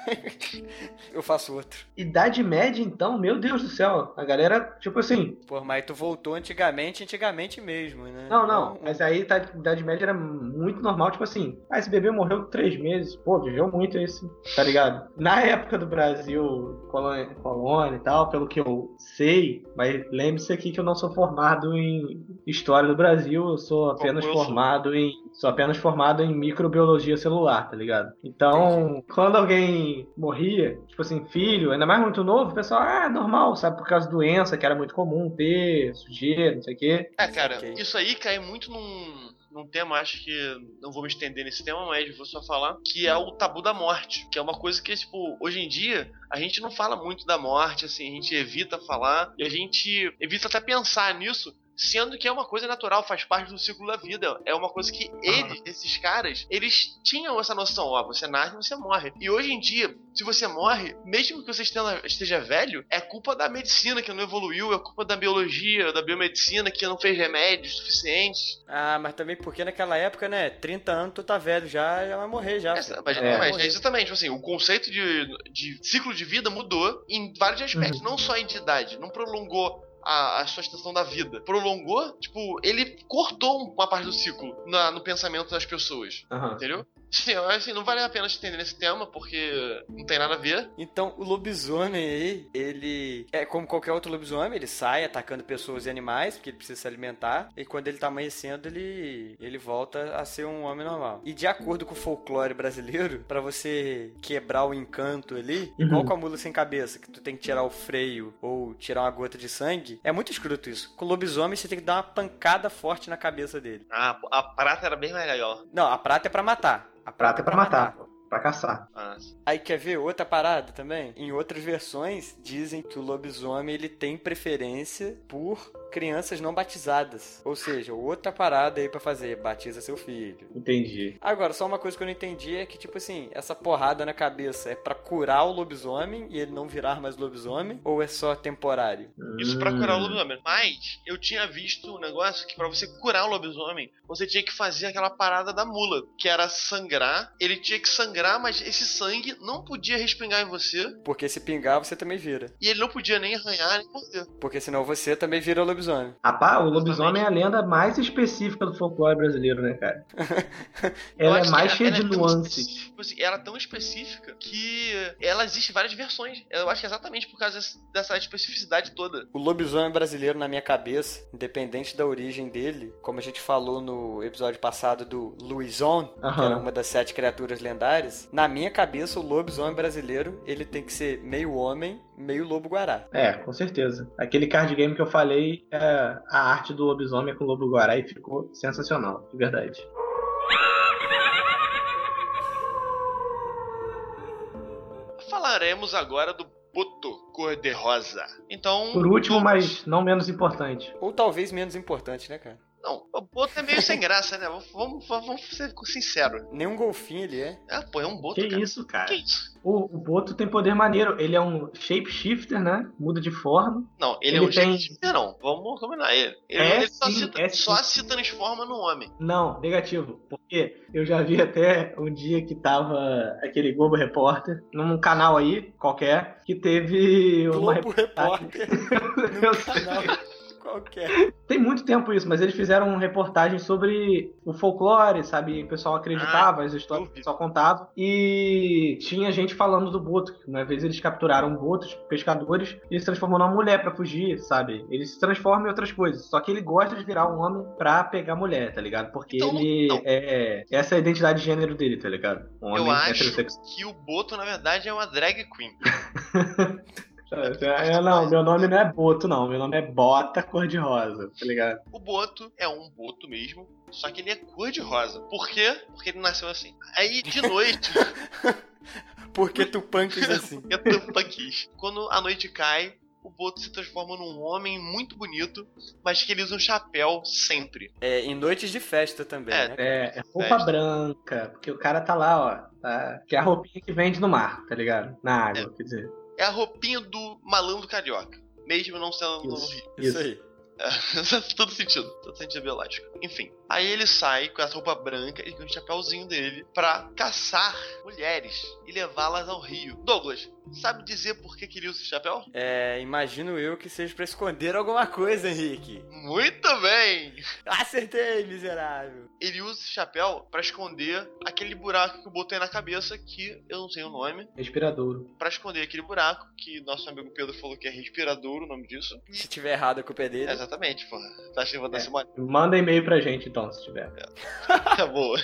Eu faço outro. Idade média, então, meu Deus do céu. A galera, tipo assim. Pô, mas tu voltou antigamente, antigamente mesmo, né? Não, não. Mas aí tá, idade média era muito normal, tipo assim. Ah, esse bebê morreu três meses. Pô, viveu muito esse. Tá ligado? Na época do Brasil, colônia, colônia e tal, pelo que eu sei. Mas lembre-se aqui que eu não sou formado em história do Brasil. Eu sou apenas eu sou. formado em Sou apenas formado em microbiologia celular, tá ligado? Então, quando alguém morria, tipo assim, filho, ainda mais muito novo, o pessoal, ah, normal, sabe? Por causa de doença, que era muito comum ter, sujeira, não sei o quê. É, cara, Ok. isso aí cai muito num, num tema, acho que não vou me estender nesse tema, mas vou só falar, que é o tabu da morte. Que é uma coisa que, tipo, hoje em dia, a gente não fala muito da morte, assim, a gente evita falar, e a gente evita até pensar nisso, Sendo que é uma coisa natural, faz parte do ciclo da vida. É uma coisa que eles, esses caras, eles tinham essa noção, ó, você nasce e você morre. E hoje em dia, se você morre, mesmo que você esteja, esteja velho, é culpa da medicina que não evoluiu, é culpa da biologia, da biomedicina que não fez remédios suficientes. Ah, mas também porque naquela época, né? 30 anos tu tá velho já, já vai morrer já. Pô. mas, É. mas exatamente, tipo assim, o conceito de, de ciclo de vida mudou em vários aspectos, não só em de idade, não prolongou a, a sua extensão da vida. Prolongou, tipo, ele cortou uma parte do ciclo na- no pensamento das pessoas. Aham. Entendeu? Sim, assim, não vale a pena se entender nesse tema, porque não tem nada a ver. Então, o lobisomem aí, ele é como qualquer outro lobisomem, ele sai atacando pessoas e animais, porque ele precisa se alimentar, e quando ele tá amanhecendo, ele, ele volta a ser um homem normal. E de acordo com o folclore brasileiro, pra você quebrar o encanto ali, igual Uhum. com a mula sem cabeça, que tu tem que tirar o freio ou tirar uma gota de sangue, é muito escroto isso. Com o lobisomem, você tem que dar uma pancada forte na cabeça dele. Ah, a prata era bem legal. Não, a prata é pra matar. A Prata é pra matar, pô, pra caçar. Ah, Aí quer ver outra parada também? Em outras versões dizem que o lobisomem ele tem preferência por crianças não batizadas. Ou seja, outra parada aí pra fazer, batiza seu filho. Entendi. Agora, só uma coisa que eu não entendi é que tipo assim, essa porrada na cabeça é pra curar o lobisomem e ele não virar mais lobisomem ou é só temporário? Isso pra curar o Hum. lobisomem. Mas eu tinha visto um negócio que pra você curar o lobisomem, você tinha que fazer aquela parada da mula, que era sangrar. Ele tinha que sangrar, mas esse sangue não podia respingar em você. Porque se pingar, você também vira. E ele não podia nem arranhar nem morder. Porque senão você também vira lobisomem. Rapaz, o lobisomem é a lenda mais específica do folclore brasileiro, né, cara? Ela é mais que cheia de é tão nuances. específica, tipo assim, ela é tão específica que ela existe várias versões. Eu acho que é exatamente por causa dessa- especificidade toda. O lobisomem brasileiro, na minha cabeça, independente da origem dele, como a gente falou no episódio passado do Luizon, que era uma das sete criaturas lendárias, na minha cabeça, o lobisomem brasileiro, ele tem que ser meio homem, meio lobo-guará. É, com certeza. Aquele card game que eu falei, é, a arte do lobisomem com o lobo guará e ficou sensacional, de verdade. Falaremos agora do Boto Cor-de-Rosa. Então. Por último, mas não menos importante. Ou talvez menos importante, né, cara? Não, o Boto é meio sem graça, né? Vamos, vamos, vamos ser sinceros. Nem um golfinho ele é. Ah, pô, é um Boto, Que cara. isso, cara? Que isso? O, o Boto tem poder maneiro. Ele é um shapeshifter, né? Muda de forma. Não, ele, Ele é um tem- shapeshifter, não. Vamos combinar ele. Ele, É ele só, sim, se, é só se transforma no homem. Não, negativo. Porque eu já vi até um dia que tava aquele Globo Repórter num canal aí, qualquer, que teve uma Globo Repórter. Eu no canal qualquer. Tem muito tempo isso, mas eles fizeram uma reportagem sobre o folclore, sabe? O pessoal acreditava, as histórias que eu pessoal contava. E tinha gente falando do Boto. Uma vez eles capturaram botos, pescadores, e se transformou numa mulher pra fugir, sabe? Ele se transforma em outras coisas. Só que ele gosta de virar um homem pra pegar mulher, tá ligado? Porque Então, ele não. é. Essa é a identidade de gênero dele, tá ligado? Um Eu homem acho heterossexual. que o Boto, na verdade, é uma drag queen. É, não, meu nome não é Boto, não. Meu nome é Bota Cor-de-Rosa, tá ligado? O Boto é um Boto mesmo, só que ele é cor-de-rosa. Por quê? Porque ele nasceu assim. Aí, de noite, Porque tu punks assim. eu tampa quis. Quando a noite cai, o Boto se transforma num homem muito bonito, mas que ele usa um chapéu sempre. É, em noites de festa também, É, né? É, é roupa Festa. branca, porque o cara tá lá, ó. Tá, que é a roupinha que vende no mar, tá ligado? Na água, quer dizer. É a roupinha do malandro carioca. Mesmo não sendo no Isso. Rio. Isso aí. É, todo sentido, todo sentido biológico. Enfim, aí ele sai com essa roupa branca e com o chapéuzinho dele pra caçar mulheres e levá-las ao rio. Douglas, sabe dizer por que, que ele usa esse chapéu? É, imagino eu que seja pra esconder alguma coisa, Henrique. Muito bem! Acertei, miserável. Ele usa esse chapéu pra esconder aquele buraco que o Boto tem na cabeça, que eu não sei o nome. Respiradouro. Pra esconder aquele buraco, que nosso amigo Pedro falou que é respirador o nome disso. Se tiver errado, a culpa é É, dele. exatamente, porra. Tá achando que eu vou dar mole? Manda e-mail pra gente então, se tiver. Tá boa.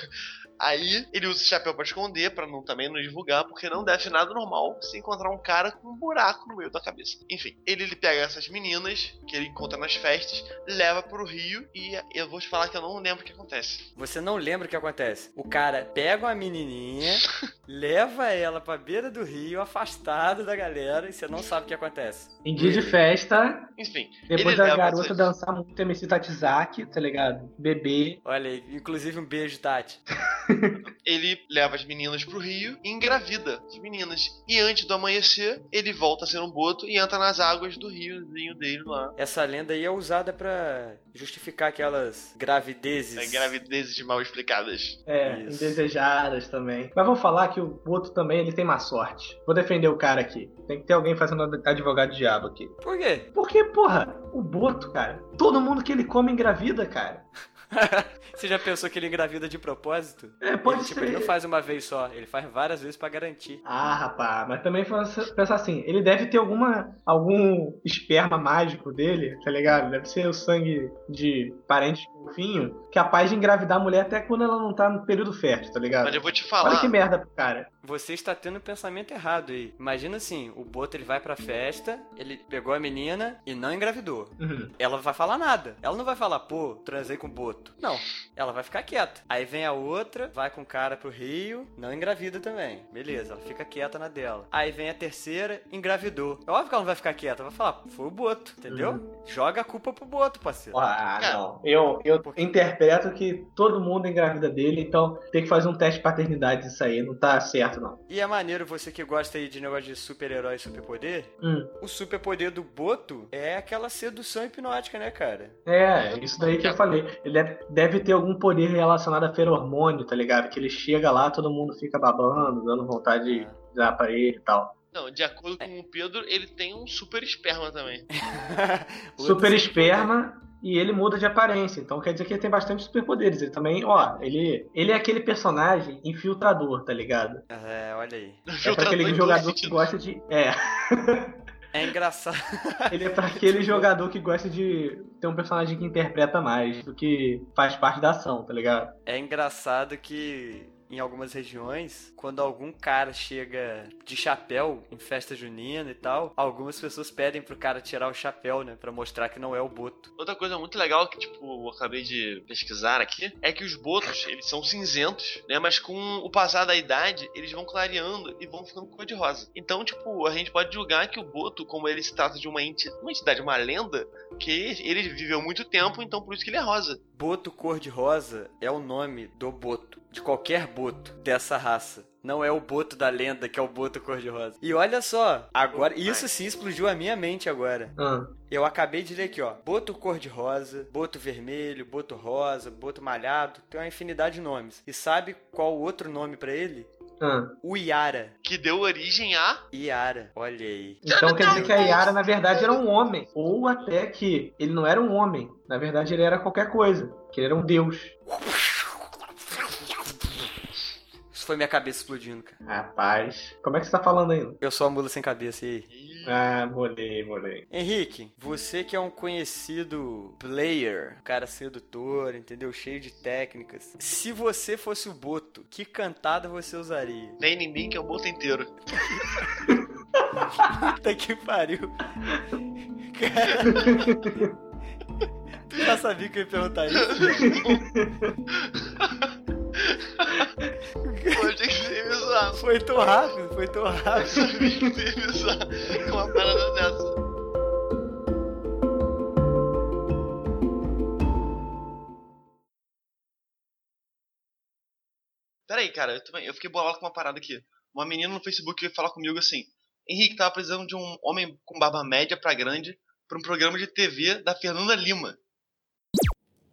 Aí ele usa esse chapéu pra esconder, pra não, também não divulgar, porque não deve ser nada normal se encontrar um cara com um buraco no meio da cabeça. Enfim, ele, ele pega essas meninas que ele encontra nas festas, leva pro Rio e eu vou te falar que eu não lembro o que acontece. Você não lembra o que acontece. O cara pega uma menininha, leva ela pra beira do rio, afastado da galera, e você não sabe o que acontece. Em dia de festa, Enfim, depois ele da garota essas- dançar muito MC Tatizaki, tá ligado? Bebê. Olha aí, inclusive um beijo, Tati. ele leva as meninas pro rio e engravida as meninas. E antes do amanhecer, ele volta a ser um boto e entra nas águas do riozinho dele lá. Essa lenda aí é usada pra justificar aquelas gravidezes. É, gravidezes mal explicadas. É, Isso. indesejadas também. Mas vou falar que o Boto também ele tem má sorte. Vou defender o cara aqui. Tem que ter alguém fazendo advogado diabo aqui. Por quê? Porque, porra, o Boto, cara, todo mundo que ele come engravida, cara. Você já pensou que ele engravida de propósito? É, pode ele, tipo, ser. ele não faz uma vez só, ele faz várias vezes pra garantir. Ah, rapaz, mas também pensar assim, ele deve ter alguma algum esperma mágico dele, tá ligado? Deve ser o sangue de parente fofinho, capaz de engravidar a mulher até quando ela não tá no período fértil, tá ligado? Mas eu vou te Olha falar. que merda pro cara. Você está tendo um pensamento errado aí. Imagina assim, o Boto ele vai pra festa, ele pegou a menina e não engravidou. Uhum. Ela não vai falar nada. Ela não vai falar, pô, transei com o Boto. Não. Ela vai ficar quieta. Aí vem a outra, vai com o cara pro Rio, não engravida também. Beleza, ela fica quieta na dela. Aí vem a terceira, engravidou. É óbvio que ela não vai ficar quieta, vai falar, foi o Boto, entendeu? Joga a culpa pro Boto, parceiro. Ah, Cara. não. Eu, eu interpreto que todo mundo engravida dele, então tem que fazer um teste de paternidade disso aí. Não tá certo, não. E é maneiro você que gosta aí de negócio de super-herói e superpoder. Hum. O superpoder do Boto é aquela sedução hipnótica, né, cara? É, isso daí que eu falei. Ele deve, deve ter algum poder relacionado a feromônio, tá ligado? Que ele chega lá, todo mundo fica babando, dando vontade de dar pra ele e tal. Não, de acordo com o Pedro, ele tem um super esperma também. Super esperma e ele muda de aparência. Então quer dizer que ele tem bastante superpoderes. Ele também, ó, ele, ele é aquele personagem infiltrador, tá ligado? É, olha aí. É pra aquele jogador que gosta de. É, É engraçado. ele é pra aquele jogador que gosta de ter um personagem que interpreta mais do que faz parte da ação, tá ligado? É engraçado que em algumas regiões, quando algum cara chega de chapéu em festa junina e tal, algumas pessoas pedem pro cara tirar o chapéu, né? Pra mostrar que não é o boto. Outra coisa muito legal que, tipo, eu acabei de pesquisar aqui, é que os botos, eles são cinzentos, né? Mas com o passar da idade, eles vão clareando e vão ficando cor de rosa. Então, tipo, a gente pode julgar que o boto, como ele se trata de uma, enti uma entidade, uma lenda, que ele viveu muito tempo, então por isso que ele é rosa. Boto cor-de-rosa é o nome do boto, de qualquer boto dessa raça. Não é o boto da lenda que é o boto cor-de-rosa. E olha só, agora, isso sim explodiu a minha mente agora. Ah, Eu acabei de ler aqui, ó. Boto cor-de-rosa, boto vermelho, boto rosa, boto malhado. Tem uma infinidade de nomes. E sabe qual o outro nome pra ele? ah. O Iara. Que deu origem a. Iara. Olha aí. Então quer dizer que a Yara, na verdade, era um homem. Ou até que ele não era um homem. Na verdade, ele era qualquer coisa. Que ele era um deus. Isso foi minha cabeça explodindo, cara. Rapaz. Como é que você tá falando aí? Eu sou a mula sem cabeça, e aí? Ah, molei, molei. Henrique, você que é um conhecido player, cara sedutor, entendeu? Cheio de técnicas. Se você fosse o Boto, que cantada você usaria? Nem ninguém que é o boto inteiro. Puta que pariu. Cara. Tu já sabia que eu ia perguntar isso? Pô, eu tinha que ser me zoar. Foi tão rápido, foi tão Eu rápido. sabia que ia com uma parada dessa. Peraí, cara, eu, também, eu fiquei bolado com uma parada aqui. Uma menina no Facebook veio falar comigo assim: Henrique, tava precisando de um homem com barba média pra grande pra um programa de TV da Fernanda Lima.